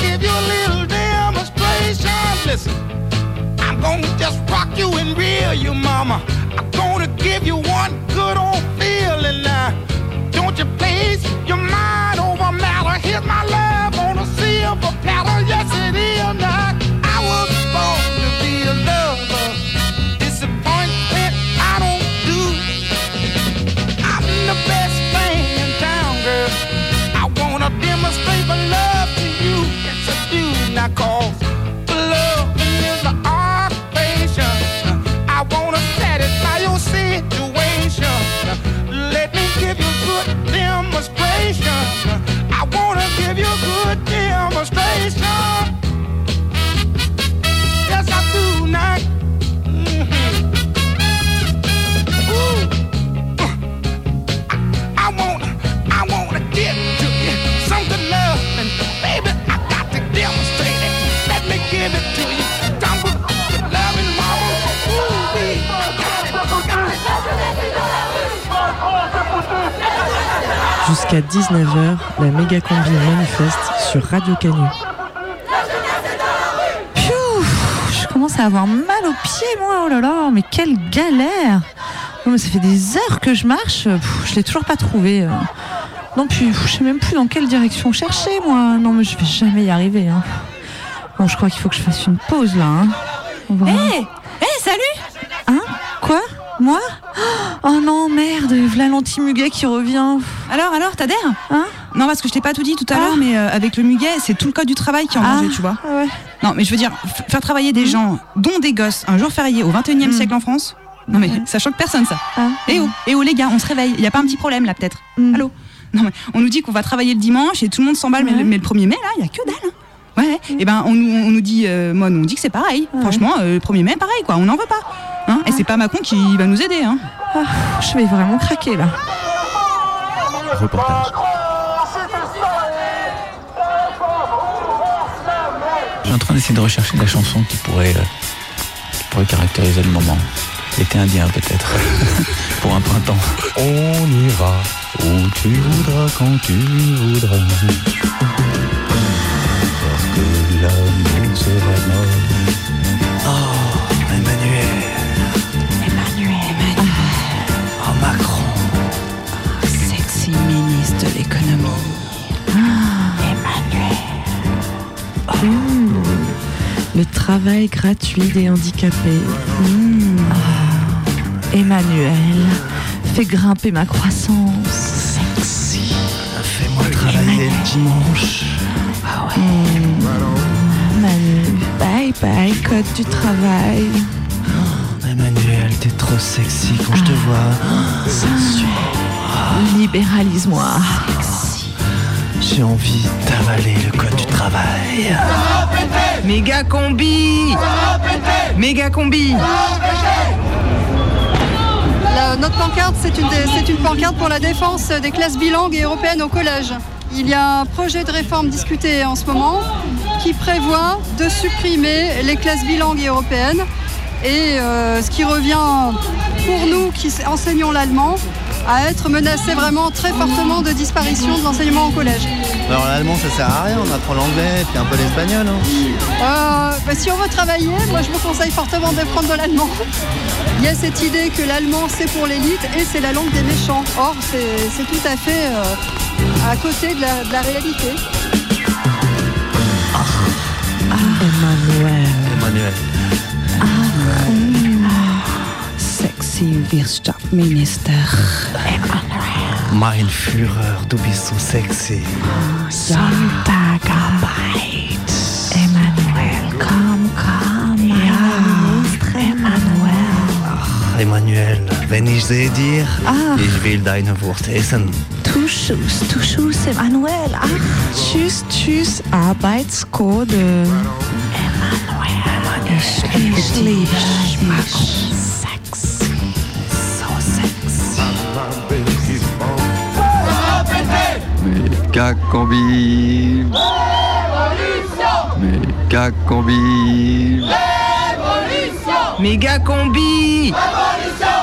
Give you a little demonstration. Listen. I'm gonna just rock you and reel you, mama. I'm gonna give you one good old feeling now. Don't you please your mind over matter? Here's my love on a silver platter. La méga combi manifeste sur Radio Canu. Je commence à avoir mal aux pieds, moi. Oh là là, mais quelle galère Non, mais ça fait des heures que je marche. Pff, Je l'ai toujours pas trouvé. euh. Non, puis pff, je sais même plus dans quelle direction chercher, moi. Non, mais je vais jamais y arriver. Hein. Bon, je crois qu'il faut que je fasse une pause là. Hein. Hé Hé, salut Hein Quoi Moi? Oh non, merde, v'là l'anti-muguet qui revient. Alors, alors, t'adhères? Hein? Non, parce que je t'ai pas tout dit tout à l'heure, mais euh, avec le muguet, c'est tout le code du travail qui est en Ah, danger, tu vois. ouais. Non, mais je veux dire, faire travailler des gens, dont des gosses, un jour férié au 21e siècle en France, non mais ça choque personne, ça. Eh oh, eh oh les gars, on se réveille. Il y a pas un petit problème là, peut-être Allô? Non, mais on nous dit qu'on va travailler le dimanche et tout le monde s'emballe, mais, le- mais le 1er mai, là, il y a que dalle. hein. Ouais, et ben on nous, on nous dit, euh, moi, on nous dit que c'est pareil. Franchement, euh, le 1er mai, pareil, quoi, on n'en veut pas. Hein et c'est pas Macron qui va nous aider. Hein. Ah, je vais vraiment craquer là. Reportage. Je suis en train d'essayer de rechercher la chanson qui pourrait, euh, qui pourrait caractériser le moment. L'été indien peut-être. Pour un printemps. On ira où tu voudras, quand tu voudras. Le travail gratuit des handicapés. Mmh. Ah, Emmanuel, fais grimper ma croissance. Sexy. Fais-moi travailler le dimanche. Ah ouais. Manu, bye bye, code du travail. Emmanuel, t'es trop sexy quand je te vois. Sensuel. Libéralise-moi. J'ai envie d'avaler le code du travail. Méga combi Méga combi notre pancarte, c'est une, une pancarte pour la défense des classes bilingues et européennes au collège. Il y a un projet de réforme discuté en ce moment qui prévoit de supprimer les classes bilingues et européennes. Et euh, ce qui revient pour nous qui enseignons l'allemand à être menacé vraiment très fortement de disparition de l'enseignement au collège. Alors l'allemand ça sert à rien, on apprend l'anglais puis un peu l'espagnol. hein. Euh, bah, si on veut travailler, moi je vous conseille fortement de prendre de l'allemand. Il y a cette idée que l'allemand c'est pour l'élite et c'est la langue des méchants. Or c'est tout à fait euh, à côté de la, de la réalité. Emmanuel. Emmanuel. Sexy Wirtschaftsminister. Mein Führer, du bist so sexy. Sonntagarbeit. Emmanuel, komm, komm, ja. Emmanuel. Emmanuel, wenn ich sehe dir, Ah. ich will deine Wurst essen. Tu Schuss, tu Schuss, Emmanuel. Ach, tschüss, tschüss, Arbeitscode. Emmanuel, ich liebe dich. Méga combi. Méga combi. Méga combi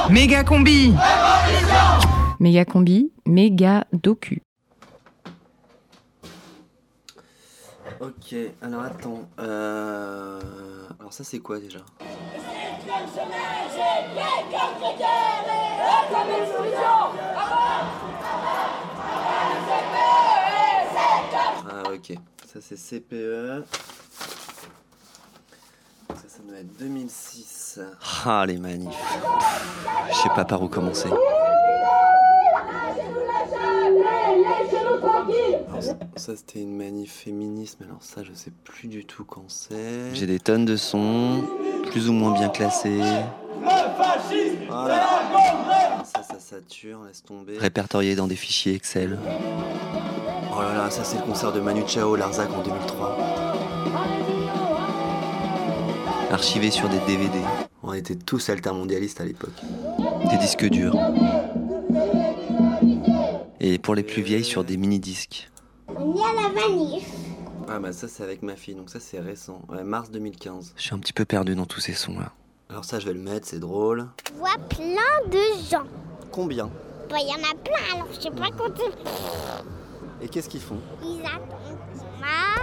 Méga combi Méga combi, méga docu. Ok, alors attends. Euh... Alors ça c'est quoi déjà? Ah ok, ça c'est CPE. Ça, ça doit être 2006. Ah les manifs. Je sais pas par où commencer. Alors, ça- ça c'était une manif féministe, mais alors ça je sais plus du tout quand c'est. J'ai des tonnes de sons, plus ou moins bien classés. Voilà. Ça, ça sature, laisse tomber. Répertorié dans des fichiers Excel. Oh là là, ça c'est le concert de Manu Chao Larzac en 2003. Archivé sur des DVD. On était tous altermondialistes à l'époque. Des disques durs. Et pour les plus vieilles, sur des mini-disques. On y a la manif. Ah bah ça c'est avec ma fille, donc ça c'est récent. Ouais, mars 2015. Je suis un petit peu perdu dans tous ces sons là. Alors ça je vais le mettre, c'est drôle. Je vois plein de gens. Combien? Bah, il y en a plein, alors je sais pas compter. Et qu'est-ce qu'ils font? Ils attendent. Ah,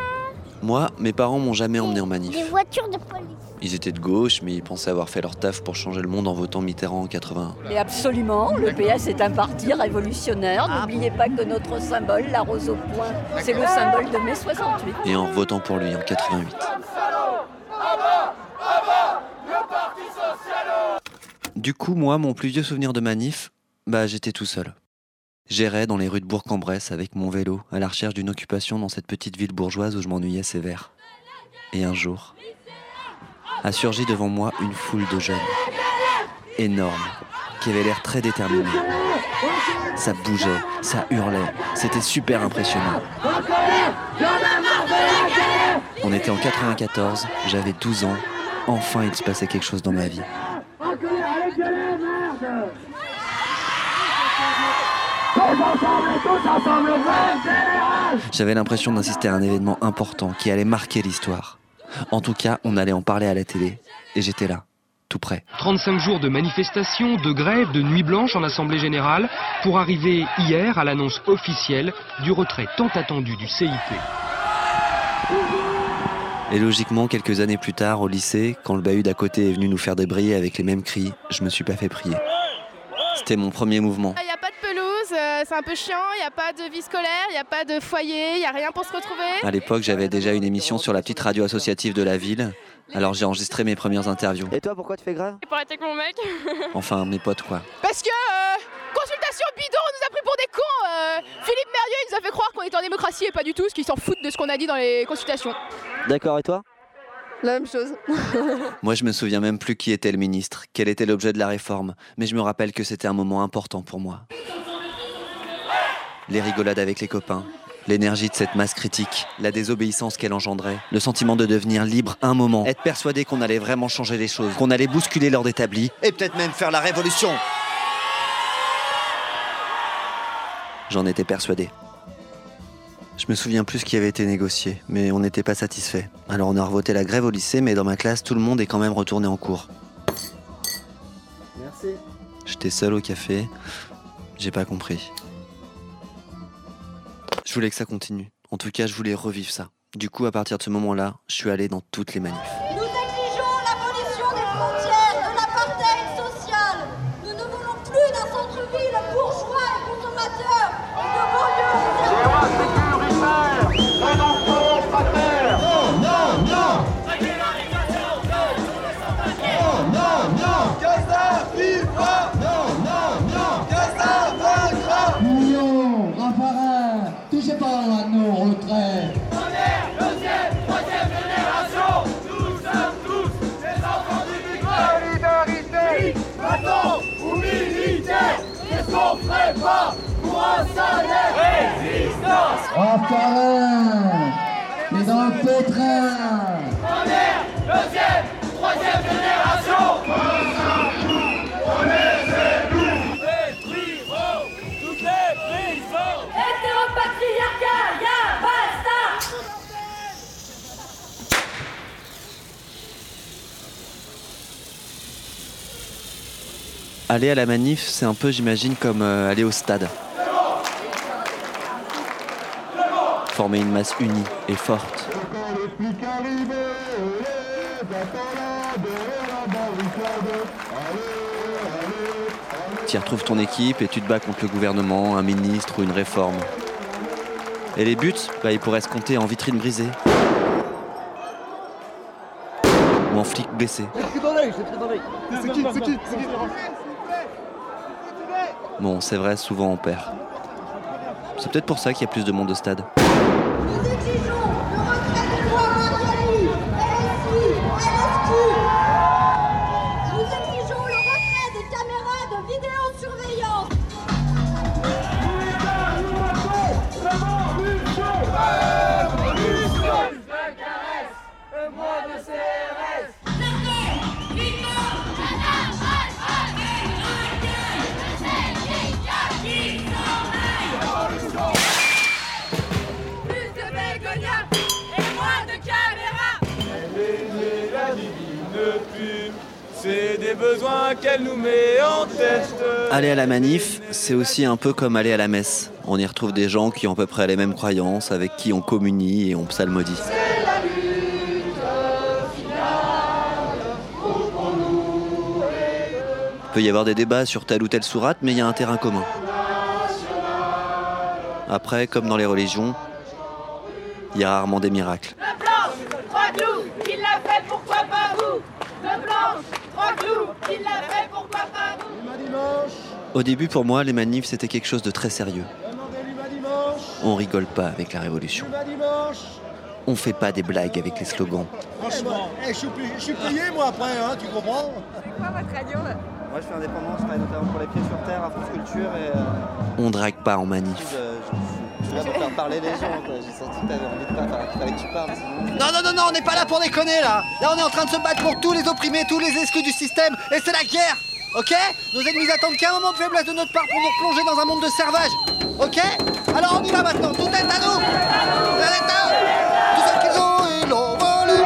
Moi, mes parents m'ont jamais emmené en manif. des voitures de police. Ils étaient de gauche, mais ils pensaient avoir fait leur taf pour changer le monde en votant Mitterrand en 81. Et absolument, le PS est un parti révolutionnaire. N'oubliez pas que notre symbole, la rose au point, c'est le symbole de mai 68. Et en votant pour lui en 88. Du coup, moi, mon plus vieux souvenir de manif, bah j'étais tout seul. J'errais dans les rues de Bourg-en-Bresse avec mon vélo, à la recherche d'une occupation dans cette petite ville bourgeoise où je m'ennuyais sévère. Et un jour, a surgi devant moi une foule de jeunes, énormes, qui avaient l'air très déterminés. Ça bougeait, ça hurlait, c'était super impressionnant. On était en 94, j'avais 12 ans, enfin il se passait quelque chose dans ma vie. J'avais l'impression d'assister à un événement important qui allait marquer l'histoire. En tout cas, on allait en parler à la télé, et j'étais là, tout près. 35 jours de manifestations, de grèves, de nuits blanches en Assemblée Générale pour arriver hier à l'annonce officielle du retrait tant attendu du CIP. Et logiquement, quelques années plus tard, au lycée, quand le bahut d'à côté est venu nous faire débrayer avec les mêmes cris, je me suis pas fait prier. C'était mon premier mouvement. Il n'y a pas de pelouse, euh, c'est un peu chiant, il n'y a pas de vie scolaire, il n'y a pas de foyer, il n'y a rien pour se retrouver. À l'époque, j'avais déjà une émission sur la petite radio associative de la ville, alors j'ai enregistré mes premières interviews. Et toi, pourquoi tu fais grève Et pour être avec mon mec? Enfin, mes potes quoi. Parce que euh, consultation bidon, on nous a pris pour des cons. euh, Philippe Merlieu, il nous a en démocratie et pas du tout, parce qu'ils s'en foutent de ce qu'on a dit dans les consultations. D'accord, et toi? La même chose. Moi, je me souviens même plus qui était le ministre, quel était l'objet de la réforme, mais je me rappelle que c'était un moment important pour moi. Les rigolades avec les copains, l'énergie de cette masse critique, la désobéissance qu'elle engendrait, le sentiment de devenir libre un moment, être persuadé qu'on allait vraiment changer les choses, qu'on allait bousculer l'ordre établi, et peut-être même faire la révolution. J'en étais persuadé. Je me souviens plus ce qui avait été négocié, mais on n'était pas satisfait. Alors on a revoté la grève au lycée, mais dans ma classe, tout le monde est quand même retourné en cours. Merci. J'étais seul au café, j'ai pas compris. Je voulais que ça continue. En tout cas, je voulais revivre ça. Du coup, à partir de ce moment-là, je suis allé dans toutes les manifs. Pas pour un salaire Résistance Raffarin, t'es dans le pétrin. Première, deuxième, troisième génération Aller à la manif, c'est un peu, j'imagine, comme euh, aller au stade. Former une masse unie et forte. Tu y retrouves ton équipe et tu te bats contre le gouvernement, un ministre ou une réforme. Et les buts, bah, ils pourraient se compter en vitrine brisée. Ou en flic blessé. Bon, c'est vrai, souvent on perd. C'est peut-être pour ça qu'il y a plus de monde au stade. Tête. Aller à la manif, c'est aussi un peu comme aller à la messe. On y retrouve des gens qui ont à peu près les mêmes croyances, avec qui on communie et on psalmodie. Il peut y avoir des débats sur telle ou telle sourate, mais il y a un terrain commun. Après, comme dans les religions, il y a rarement des miracles. Le blanche, trois clous, il l'a fait, pourquoi pas vous Le blanche, trois clous, il l'a fait, pourquoi pas vous Au début, pour moi, les manifs, c'était quelque chose de très sérieux. On rigole pas avec la révolution. On fait pas des blagues avec les slogans. Franchement, eh, je suis plié- je suis moi après, hein, tu comprends? C'est quoi votre radio? Moi je fais indépendant, je travaille notamment pour les pieds sur terre à France Culture et euh, On drague pas en manif. je, je, je suis là pour faire parler les gens. quoi. J'ai senti que t'avais envie de pas fallait que tu parles. Sinon... Non, non, non, non, on n'est pas là pour déconner là Là, on est en train de se battre pour tous les opprimés, tous les exclus du système, et c'est la guerre Ok Nos ennemis attendent qu'un moment de faiblesse de notre part pour nous replonger dans un monde de servage. Ok Alors on y va maintenant, tout est à nous. Tout est à nous. Tout ce qu'ils ont, ils l'ont volé.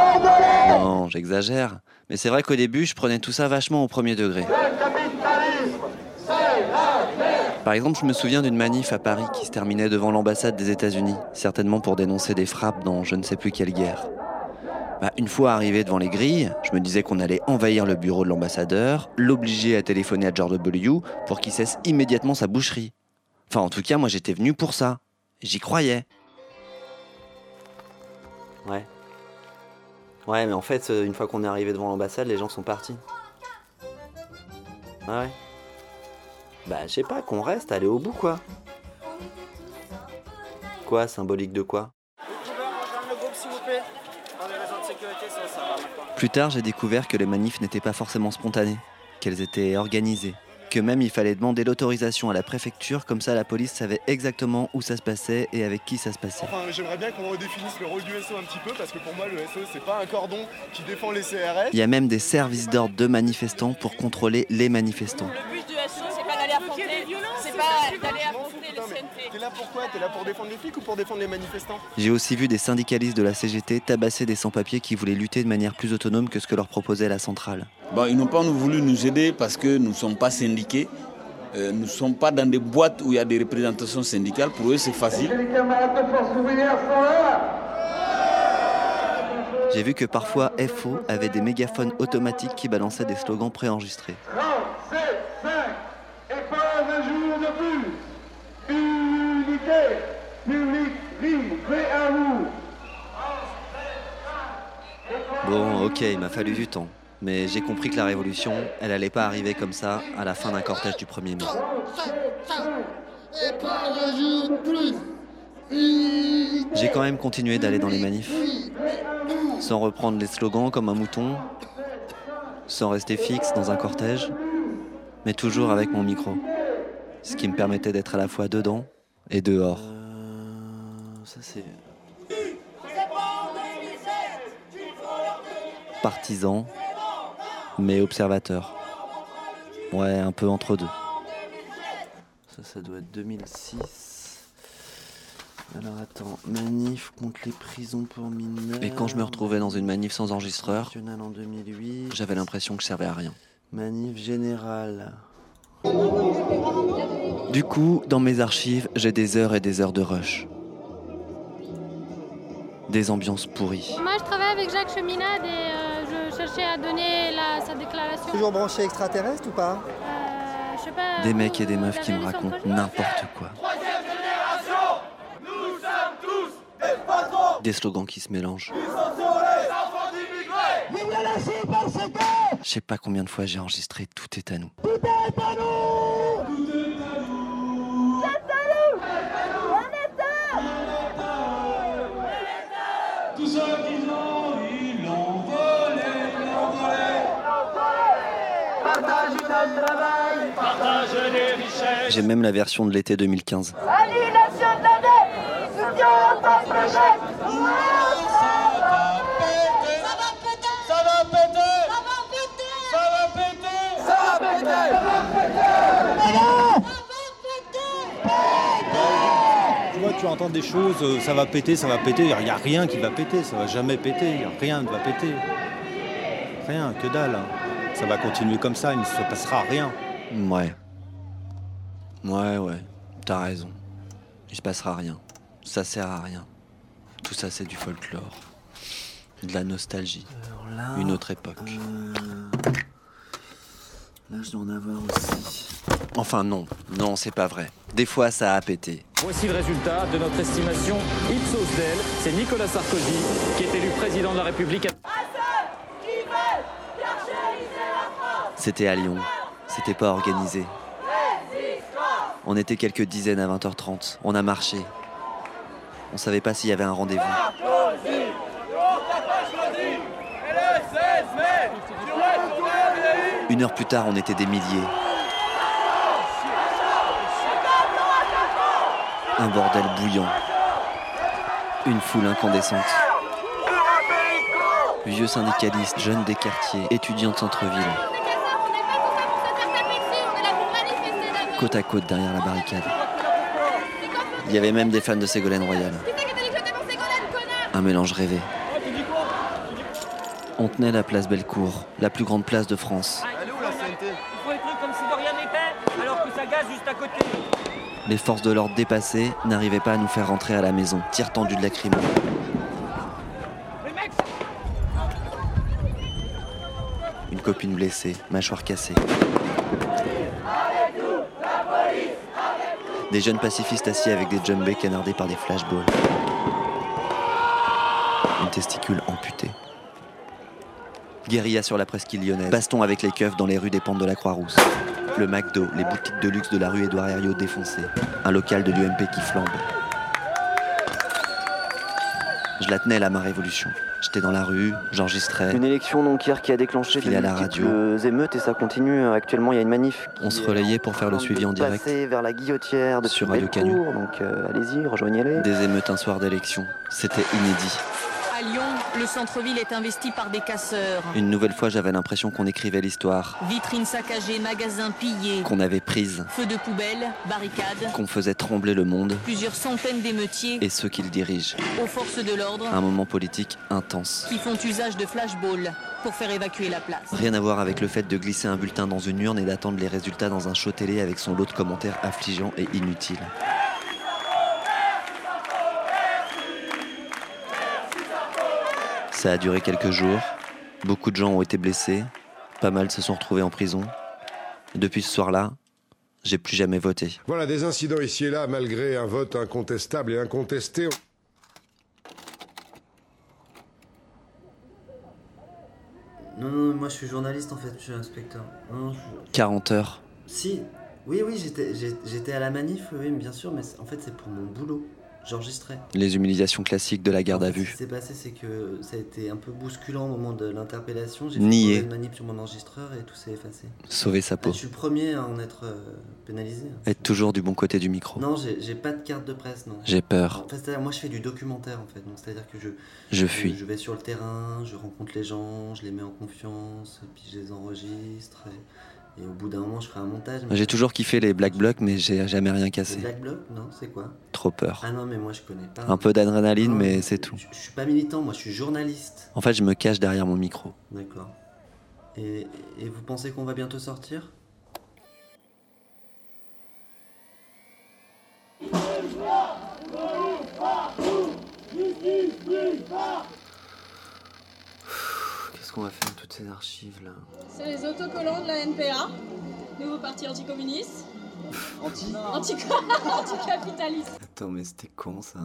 Non, j'exagère. Mais c'est vrai qu'au début, je prenais tout ça vachement au premier degré. Par exemple, je me souviens d'une manif à Paris qui se terminait devant l'ambassade des États-Unis, certainement pour dénoncer des frappes dans je ne sais plus quelle guerre. Bah, une fois arrivé devant les grilles, je me disais qu'on allait envahir le bureau de l'ambassadeur, l'obliger à téléphoner à George W. pour qu'il cesse immédiatement sa boucherie. Enfin, en tout cas, moi j'étais venu pour ça. J'y croyais. Ouais. Ouais, mais en fait, euh, une fois qu'on est arrivé devant l'ambassade, les gens sont partis. Ah ouais. Bah, je sais pas, qu'on reste, aller au bout, quoi. Quoi, symbolique de quoi? Plus tard, j'ai découvert que les manifs n'étaient pas forcément spontanées, qu'elles étaient organisées, que même il fallait demander l'autorisation à la préfecture, comme ça la police savait exactement où ça se passait et avec qui ça se passait. Enfin, j'aimerais bien qu'on redéfinisse le rôle du SO un petit peu parce que pour moi, le SO, c'est pas un cordon qui défend les CRS. Il y a même des services d'ordre de manifestants pour contrôler les manifestants. Le but du SO, pas d'aller affronter le CNT. T'es là pourquoi T'es là pour défendre les flics ou pour défendre les manifestants? J'ai aussi vu des syndicalistes de la CGT tabasser des sans-papiers qui voulaient lutter de manière plus autonome que ce que leur proposait la centrale. Bon, ils n'ont pas voulu nous aider parce que nous ne sommes pas syndiqués. Euh, nous ne sommes pas dans des boîtes où il y a des représentations syndicales. Pour eux, c'est facile. Les camarades de Force ouvrière sont là J'ai vu que parfois FO avait des mégaphones automatiques qui balançaient des slogans préenregistrés. 37, 5, et pas un jour de plus Unité, public, livré à vous Bon, ok, il m'a fallu du temps. Mais j'ai compris que la révolution, elle allait pas arriver comme ça à la fin d'un cortège du 1er mai. J'ai quand même continué d'aller dans les manifs, sans reprendre les slogans comme un mouton, sans rester fixe dans un cortège, mais toujours avec mon micro. Ce qui me permettait d'être à la fois dedans et dehors. ça c'est. Partisan, mais observateur. Ouais, un peu entre deux. Ça, ça doit être 2006. Alors attends, manif contre les prisons pour mineurs. Et quand je me retrouvais dans une manif sans enregistreur, National en 2008. j'avais l'impression que je servais à rien. Manif générale. Du coup, dans mes archives, j'ai des heures et des heures de rush. Des ambiances pourries. Moi, je travaille avec Jacques Cheminade et euh, je cherchais à donner la- sa déclaration. Toujours branché extraterrestre ou pas? Euh, je sais pas. Des mecs et des meufs qui me racontent n'importe quoi. Nous sommes tous des patrons Des slogans qui se mélangent. Nous sommes sur les enfants d'immigrés Vive la nation parce que Je sais pas combien de fois j'ai enregistré Tout est à nous. tout est à nous J'ai même la version de l'été 2015. Annihilation de la dette Soutien au temps projet Ça va péter Ça va péter Ça va péter Ça va péter Tu vois, tu entends des choses, euh, ça va péter, ça va péter. Il n'y a rien qui va péter, ça va jamais péter. Rien ne va péter. Rien, que dalle. Ça va continuer comme ça, il ne se passera rien. Ouais. Ouais, ouais, t'as raison. Il se passera rien. Ça sert à rien. Tout ça, c'est du folklore. De la nostalgie. Une autre époque. Là, je dois en avoir aussi. Enfin, non. Non, c'est pas vrai. Des fois, ça a pété. Voici le résultat de notre estimation Ipsos Del. C'est Nicolas Sarkozy qui est élu président de la République. C'était à Lyon. C'était pas organisé. On était quelques dizaines à 20h30. On a marché. On savait pas s'il y avait un rendez-vous. Une heure plus tard, on était des milliers. Un bordel bouillant. Une foule incandescente. Vieux syndicalistes, jeunes des quartiers, étudiants de centre-ville. Côte à côte derrière la barricade. Il y avait même des fans de Ségolène Royal. Un mélange rêvé. On tenait la place Bellecour, la plus grande place de France. Les trucs comme si de rien n'était, alors que ça gaz juste à côté. Les forces de l'ordre dépassées n'arrivaient pas à nous faire rentrer à la maison. Tir tendu de lacrymo. Une copine blessée, mâchoire cassée. Des jeunes pacifistes assis avec des jumbés canardés par des flashballs. Une testicule amputée. Guérilla sur la presqu'île lyonnaise. Baston avec les keufs dans les rues des pentes de la Croix-Rousse. Le McDo, les boutiques de luxe de la rue Édouard Herriot défoncées. Un local de l'UMP qui flambe. Je la tenais là, ma révolution. J'étais dans la rue, j'enregistrais. Une élection donc hier qui a déclenché à la radio. des émeutes et ça continue. Actuellement, il y a une manif. On se relayait pour faire le suivi en direct. Passer vers la guillotière de Sur Radio Canu. Donc euh, allez-y, rejoignez-les. Des émeutes un soir d'élection. C'était inédit. À Lyon, le centre-ville est investi par des casseurs. Une nouvelle fois, j'avais l'impression qu'on écrivait l'histoire, Vitrines saccagées, magasins pillés, qu'on avait prise, feux de poubelle, barricades, qu'on faisait trembler le monde plusieurs centaines d'émeutiers et ceux qui le dirigent. aux forces de l'ordre Un moment politique intense. qui font usage de flashballs pour faire évacuer la place. Rien à voir avec le fait de glisser un bulletin dans une urne et d'attendre les résultats dans un show télé avec son lot de commentaires affligeants et inutiles. Ça a duré quelques jours. Beaucoup de gens ont été blessés. Pas mal se sont retrouvés en prison. Et depuis ce soir-là, j'ai plus jamais voté. Voilà, des incidents ici et là, malgré un vote incontestable et incontesté. Non, non, moi je suis journaliste en fait, je suis inspecteur. Non, je- 40 heures. Si, oui, oui, j'étais à la manif, oui, bien sûr, mais en fait c'est pour mon boulot. J'enregistrais. Les humiliations classiques de la garde à Ce qui vue. s'est passé, c'est que ça a été un peu bousculant au moment de l'interpellation. J'ai Nié. fait une manip sur mon enregistreur et tout s'est effacé. Sauver sa peau. Je suis le premier à en être euh, pénalisé. Être toujours du bon côté du micro. Non, j'ai pas de carte de presse, non. J'ai peur. C'est-à-dire, moi je fais du documentaire en fait, c'est-à-dire que je. Je fuis. Je vais sur le terrain, je rencontre les gens, je les mets en confiance, puis je les enregistre. Et, et au bout d'un moment, je ferai un montage. mais- J'ai toujours kiffé les black blocs, mais j'ai jamais rien Les cassé. Black Bloc Non, c'est quoi? Trop peur. Ah non, mais moi je connais pas. Un peu d'adrénaline, mais c'est tout. Je suis pas militant, moi je suis journaliste. En fait, je me cache derrière mon micro. D'accord. Et, et vous pensez qu'on va bientôt sortir? Qu'est-ce qu'on va faire? Toutes ces archives là C'est les autocollants de la NPA, nouveau parti anticommuniste. Anti Anticapitaliste. Attends, mais c'était con ça.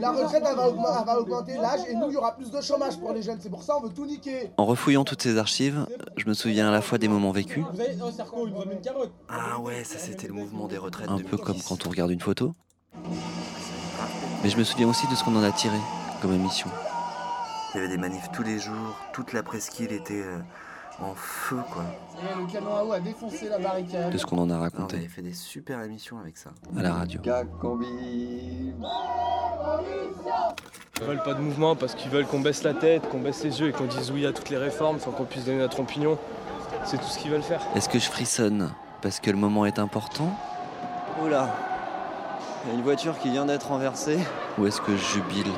La retraite, elle va, augmenter, elle va augmenter l'âge et nous, il y aura plus de chômage pour les jeunes. C'est pour ça on veut tout niquer. En refouillant toutes ces archives, je me souviens à la fois des moments vécus, Vous avez un cerco, il vous amène une carotte. Ah ouais, ça c'était le mouvement des retraites. Un peu comme quand on regarde une photo. Mais je me souviens aussi de ce qu'on en a tiré comme émission. Il y avait des manifs tous les jours, toute la presqu'île était euh, en feu quoi. Et le camion à eau a défoncé la barricade. De ce qu'on en a On raconté avait fait des super émissions avec ça. à la radio. Gacambi. Ils veulent pas de mouvement parce qu'ils veulent qu'on baisse la tête, qu'on baisse les yeux et qu'on dise oui à toutes les réformes sans qu'on puisse donner notre opinion. C'est tout ce qu'ils veulent faire. Est-ce que je frissonne parce que le moment est important? Oula Il y a une voiture qui vient d'être renversée. ou est-ce que je jubile?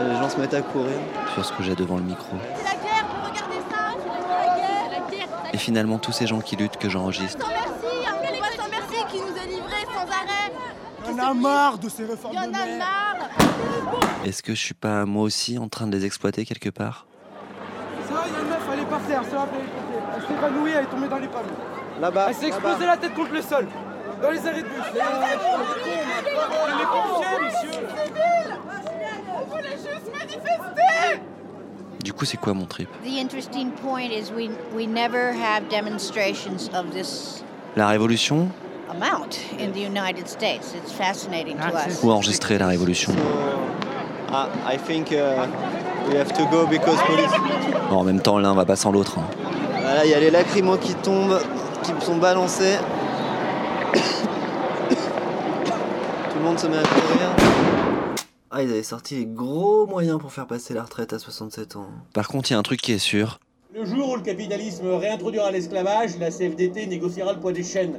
Les gens se mettent à courir. sur ce que j'ai devant le micro C'est la guerre, regardez ça, c'est la guerre. C'est la guerre. Et finalement tous ces gens qui luttent que j'enregistre. Sans merci, un Gaulois sans merci qui nous est livré sans arrêt. On en a marre de ces réformes Il y en a marre. Est-ce que je suis pas moi aussi en train de les exploiter quelque part? Ça va, il y a une meuf, elle est par terre, ça va, elle est par terre. Elle s'est évanouie, elle est tombée dans les pommes. Là-bas. Elle s'est explosée la tête contre le sol. Dans les arrêts de bus. Les pompiers, monsieur. On voulait juste manifester. Du coup, c'est quoi mon trip The interesting point is we, we never have demonstrations of this La révolution amount in the United States. It's fascinating to us. ou enregistrer la révolution I think we have to go because police. Bon, En même temps, l'un va pas sans l'autre. hein. Voilà, il y a les lacrymos qui tombent, qui sont balancés. Tout le monde se met à courir. Ah, ils avaient sorti les gros moyens pour faire passer la retraite à 67 ans. Par contre, il y a un truc qui est sûr. Le jour où le capitalisme réintroduira l'esclavage, la CFDT négociera le poids des chaînes.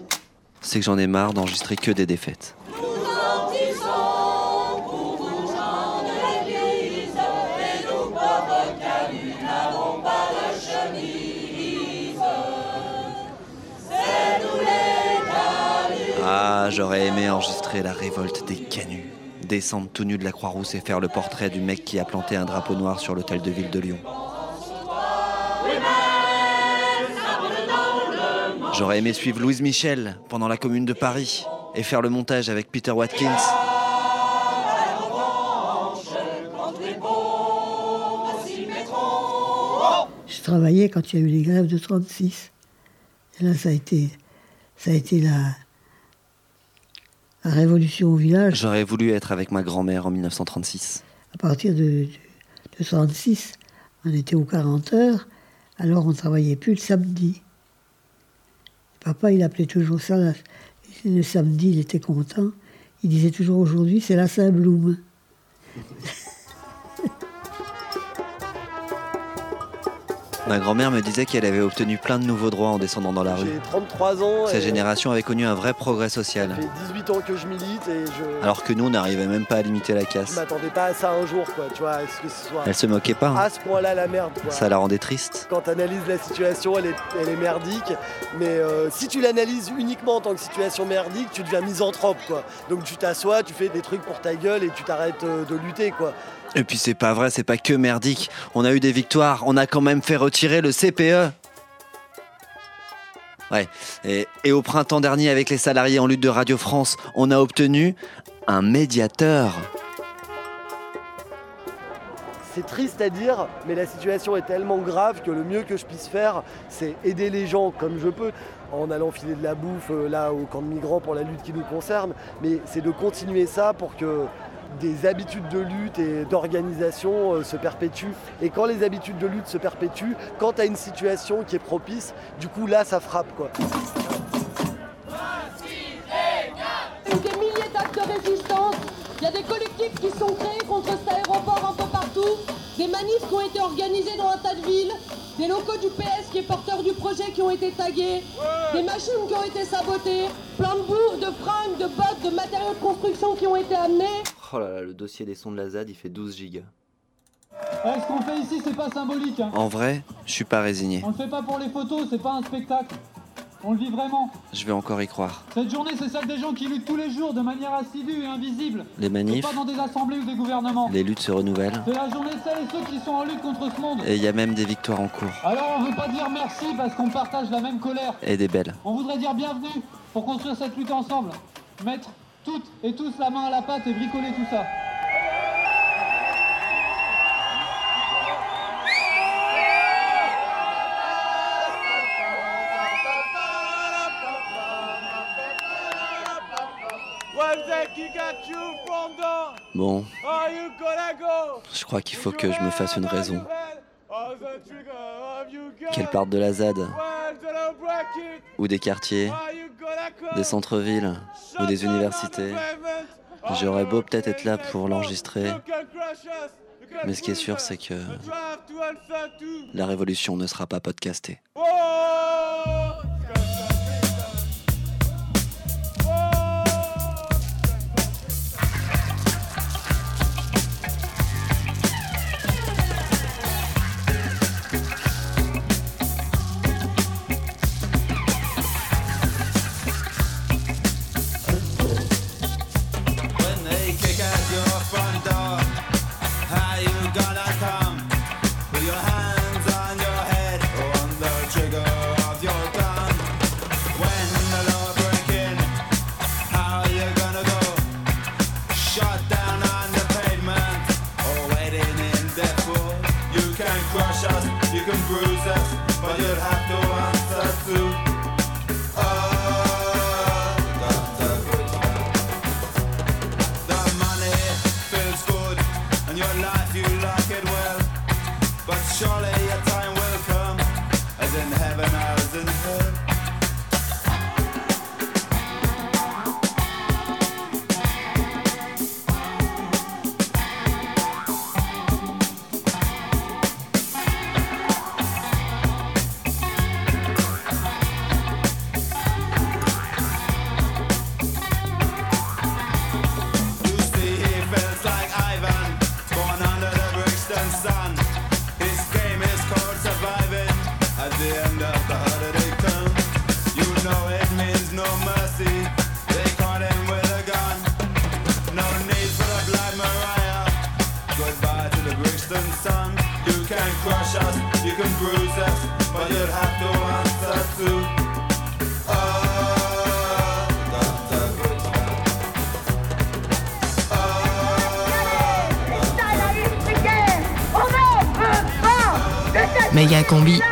c'est que j'en ai marre d'enregistrer que des défaites. Ah, j'aurais aimé enregistrer la révolte des canuts, descendre tout nu de la Croix-Rousse et faire le portrait du mec qui a planté un drapeau noir sur l'hôtel de ville de Lyon. J'aurais aimé suivre Louise Michel pendant la Commune de Paris et faire le montage avec Peter Watkins. Je travaillais quand il y a eu les grèves de 36. Et là, ça a été, ça a été la, la révolution au village. J'aurais voulu être avec ma grand-mère en 1936. À partir de, de, de 36, on était aux 40 heures, alors on travaillait plus le samedi. Papa, il appelait toujours ça la- le samedi, il était content. Il disait toujours aujourd'hui, c'est la Saint-Bloum. Ma grand-mère me disait qu'elle avait obtenu plein de nouveaux droits en descendant dans la rue. J'ai 33 ans. Sa génération avait connu un vrai progrès social. Ça fait 18 ans que je milite et je. Alors que nous, on n'arrivait même pas à limiter la Je casse. m'attendais pas à ça un jour, quoi. Tu vois, que ce soit. Elle se moquait pas. hein. À ce point-là, la merde, quoi. Ça la rendait triste. Quand tu analyses la situation, elle est, elle est merdique. Mais euh, si tu l'analyses uniquement en tant que situation merdique, tu deviens misanthrope, quoi. Donc tu t'assois, tu fais des trucs pour ta gueule et tu t'arrêtes euh, de lutter, quoi. Et puis c'est pas vrai, c'est pas que merdique. On a eu des victoires, on a quand même fait retirer le CPE. Ouais, et, au printemps dernier, avec les salariés en lutte de Radio France, on a obtenu un médiateur. C'est triste à dire, mais la situation est tellement grave que le mieux que je puisse faire, c'est aider les gens comme je peux, en allant filer de la bouffe euh, là au camp de migrants pour la lutte qui nous concerne, mais c'est de continuer ça pour que des habitudes de lutte et d'organisation euh, se perpétuent. Et quand les habitudes de lutte se perpétuent, quand tu as une situation qui est propice, du coup là ça frappe quoi. Des milliers d'actes de résistance. Il y a des collectifs qui sont créés contre cet aéroport un peu partout. Des manifs qui ont été organisés dans un tas de villes. Des locaux du PS qui est porteur du projet qui ont été tagués. Des machines qui ont été sabotées. Plein de bourres, de fringues, de bottes, de matériaux de construction qui ont été amenés. Oh là là, le dossier des sons de la ZAD, il fait 12 gigas. Eh, ce qu'on fait ici, c'est pas symbolique. hein. En vrai, je suis pas résigné. On le fait pas pour les photos, c'est pas un spectacle. On le vit vraiment. Je vais encore y croire. Cette journée, c'est celle des gens qui luttent tous les jours de manière assidue et invisible. Les Et manifs, pas dans des assemblées ou des gouvernements. les luttes se renouvellent. C'est la journée de celles et ceux qui sont en lutte contre ce monde. Et il y a même des victoires en cours. Alors on veut pas dire merci parce qu'on partage la même colère. Et des belles. On voudrait dire bienvenue pour construire cette lutte ensemble. Mettre toutes et tous la main à la pâte et bricoler tout ça. What's that you got you from the? Bon, je crois qu'il faut que je me fasse une raison. Oh, Qu'elle parte de la ZAD, ou des quartiers, des centres-villes, ou des universités. J'aurais beau peut-être être là pour l'enregistrer, mais ce qui est sûr, c'est que la révolution ne sera pas podcastée. bruises, but you'll have to answer.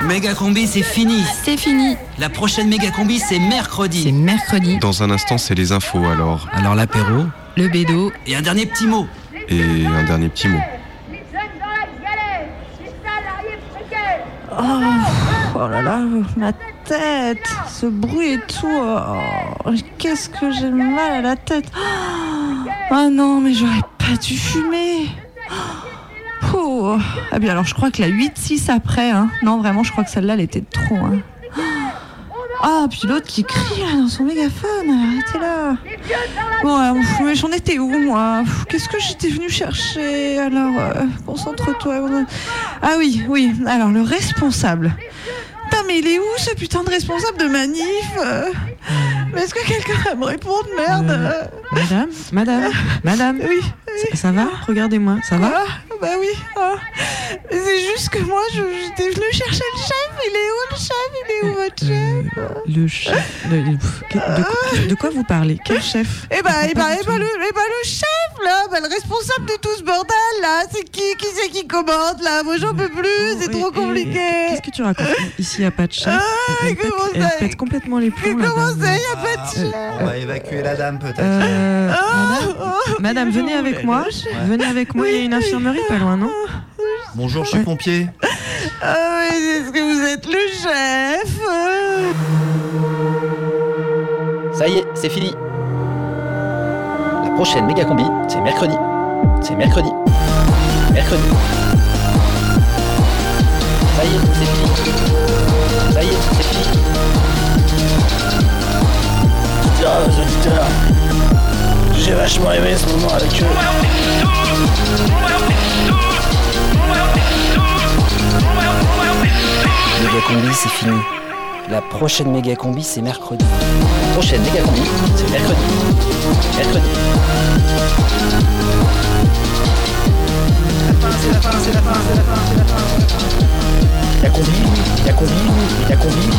Méga combi. C'est fini. C'est fini. La prochaine méga combi, c'est mercredi. C'est mercredi. Dans un instant, c'est les infos alors. Alors l'apéro, le bédo et un dernier petit mot. Et un dernier petit mot. Oh, oh là là, ma tête, ce bruit et tout. oh, Qu'est-ce que j'ai mal à la tête. Ah non, mais j'aurais pas dû fumer. Ah bien alors je crois que la 8-6 après, hein. non vraiment je crois que celle-là elle était trop. hein. Ah puis l'autre qui crie là, dans son mégaphone, arrêtez là. Bon, mais j'en étais où moi? Qu'est-ce que j'étais venue chercher? Alors, euh, concentre-toi. Ah oui, oui, alors le responsable. Putain mais il est où ce putain de responsable de manif? Euh Mais est-ce que quelqu'un va me répondre? Merde euh Madame, madame, madame. Oui, Ça, ça va? Regardez-moi, ça va? Bah oui. ah. Mais C'est juste que moi, je- j'étais venue chercher le chef. Il est où le chef? Il est où votre chef? Le chef. le- le- pff, que- de, quoi, de quoi vous parlez? Quel chef? Eh bah, eh bah, eh bah, le, eh bah, le chef, là, bah, le responsable de tout ce bordel, là, c'est qui Qui c'est qui commande, là? Moi, j'en peux plus, c'est trop compliqué. Qu'est-ce que tu racontes Ici, il n'y a pas de chef? Ah, elle, pète, elle pète complètement les plombs. Comment ça, y a pas de chef? On va évacuer la dame peut-être. Euh, madame, Oh, madame, venez avec moi. Venez avec moi, il y a une infirmerie pas loin, non Bonjour, je suis pompier. Ah oui, est-ce que vous êtes le chef Ça y est, c'est fini. La prochaine méga combi, c'est mercredi. C'est mercredi. Mercredi. Ça y est, c'est fini. Ça y est, c'est fini. Aux auditeurs, j'ai vachement aimé ce moment avec eux. Méga combi, c'est fini. La prochaine méga combi, c'est mercredi. La prochaine méga combi, c'est mercredi. Mercredi. C'est la fin, c'est la fin, c'est la fin, c'est la fin. La combi, la combi, la combi.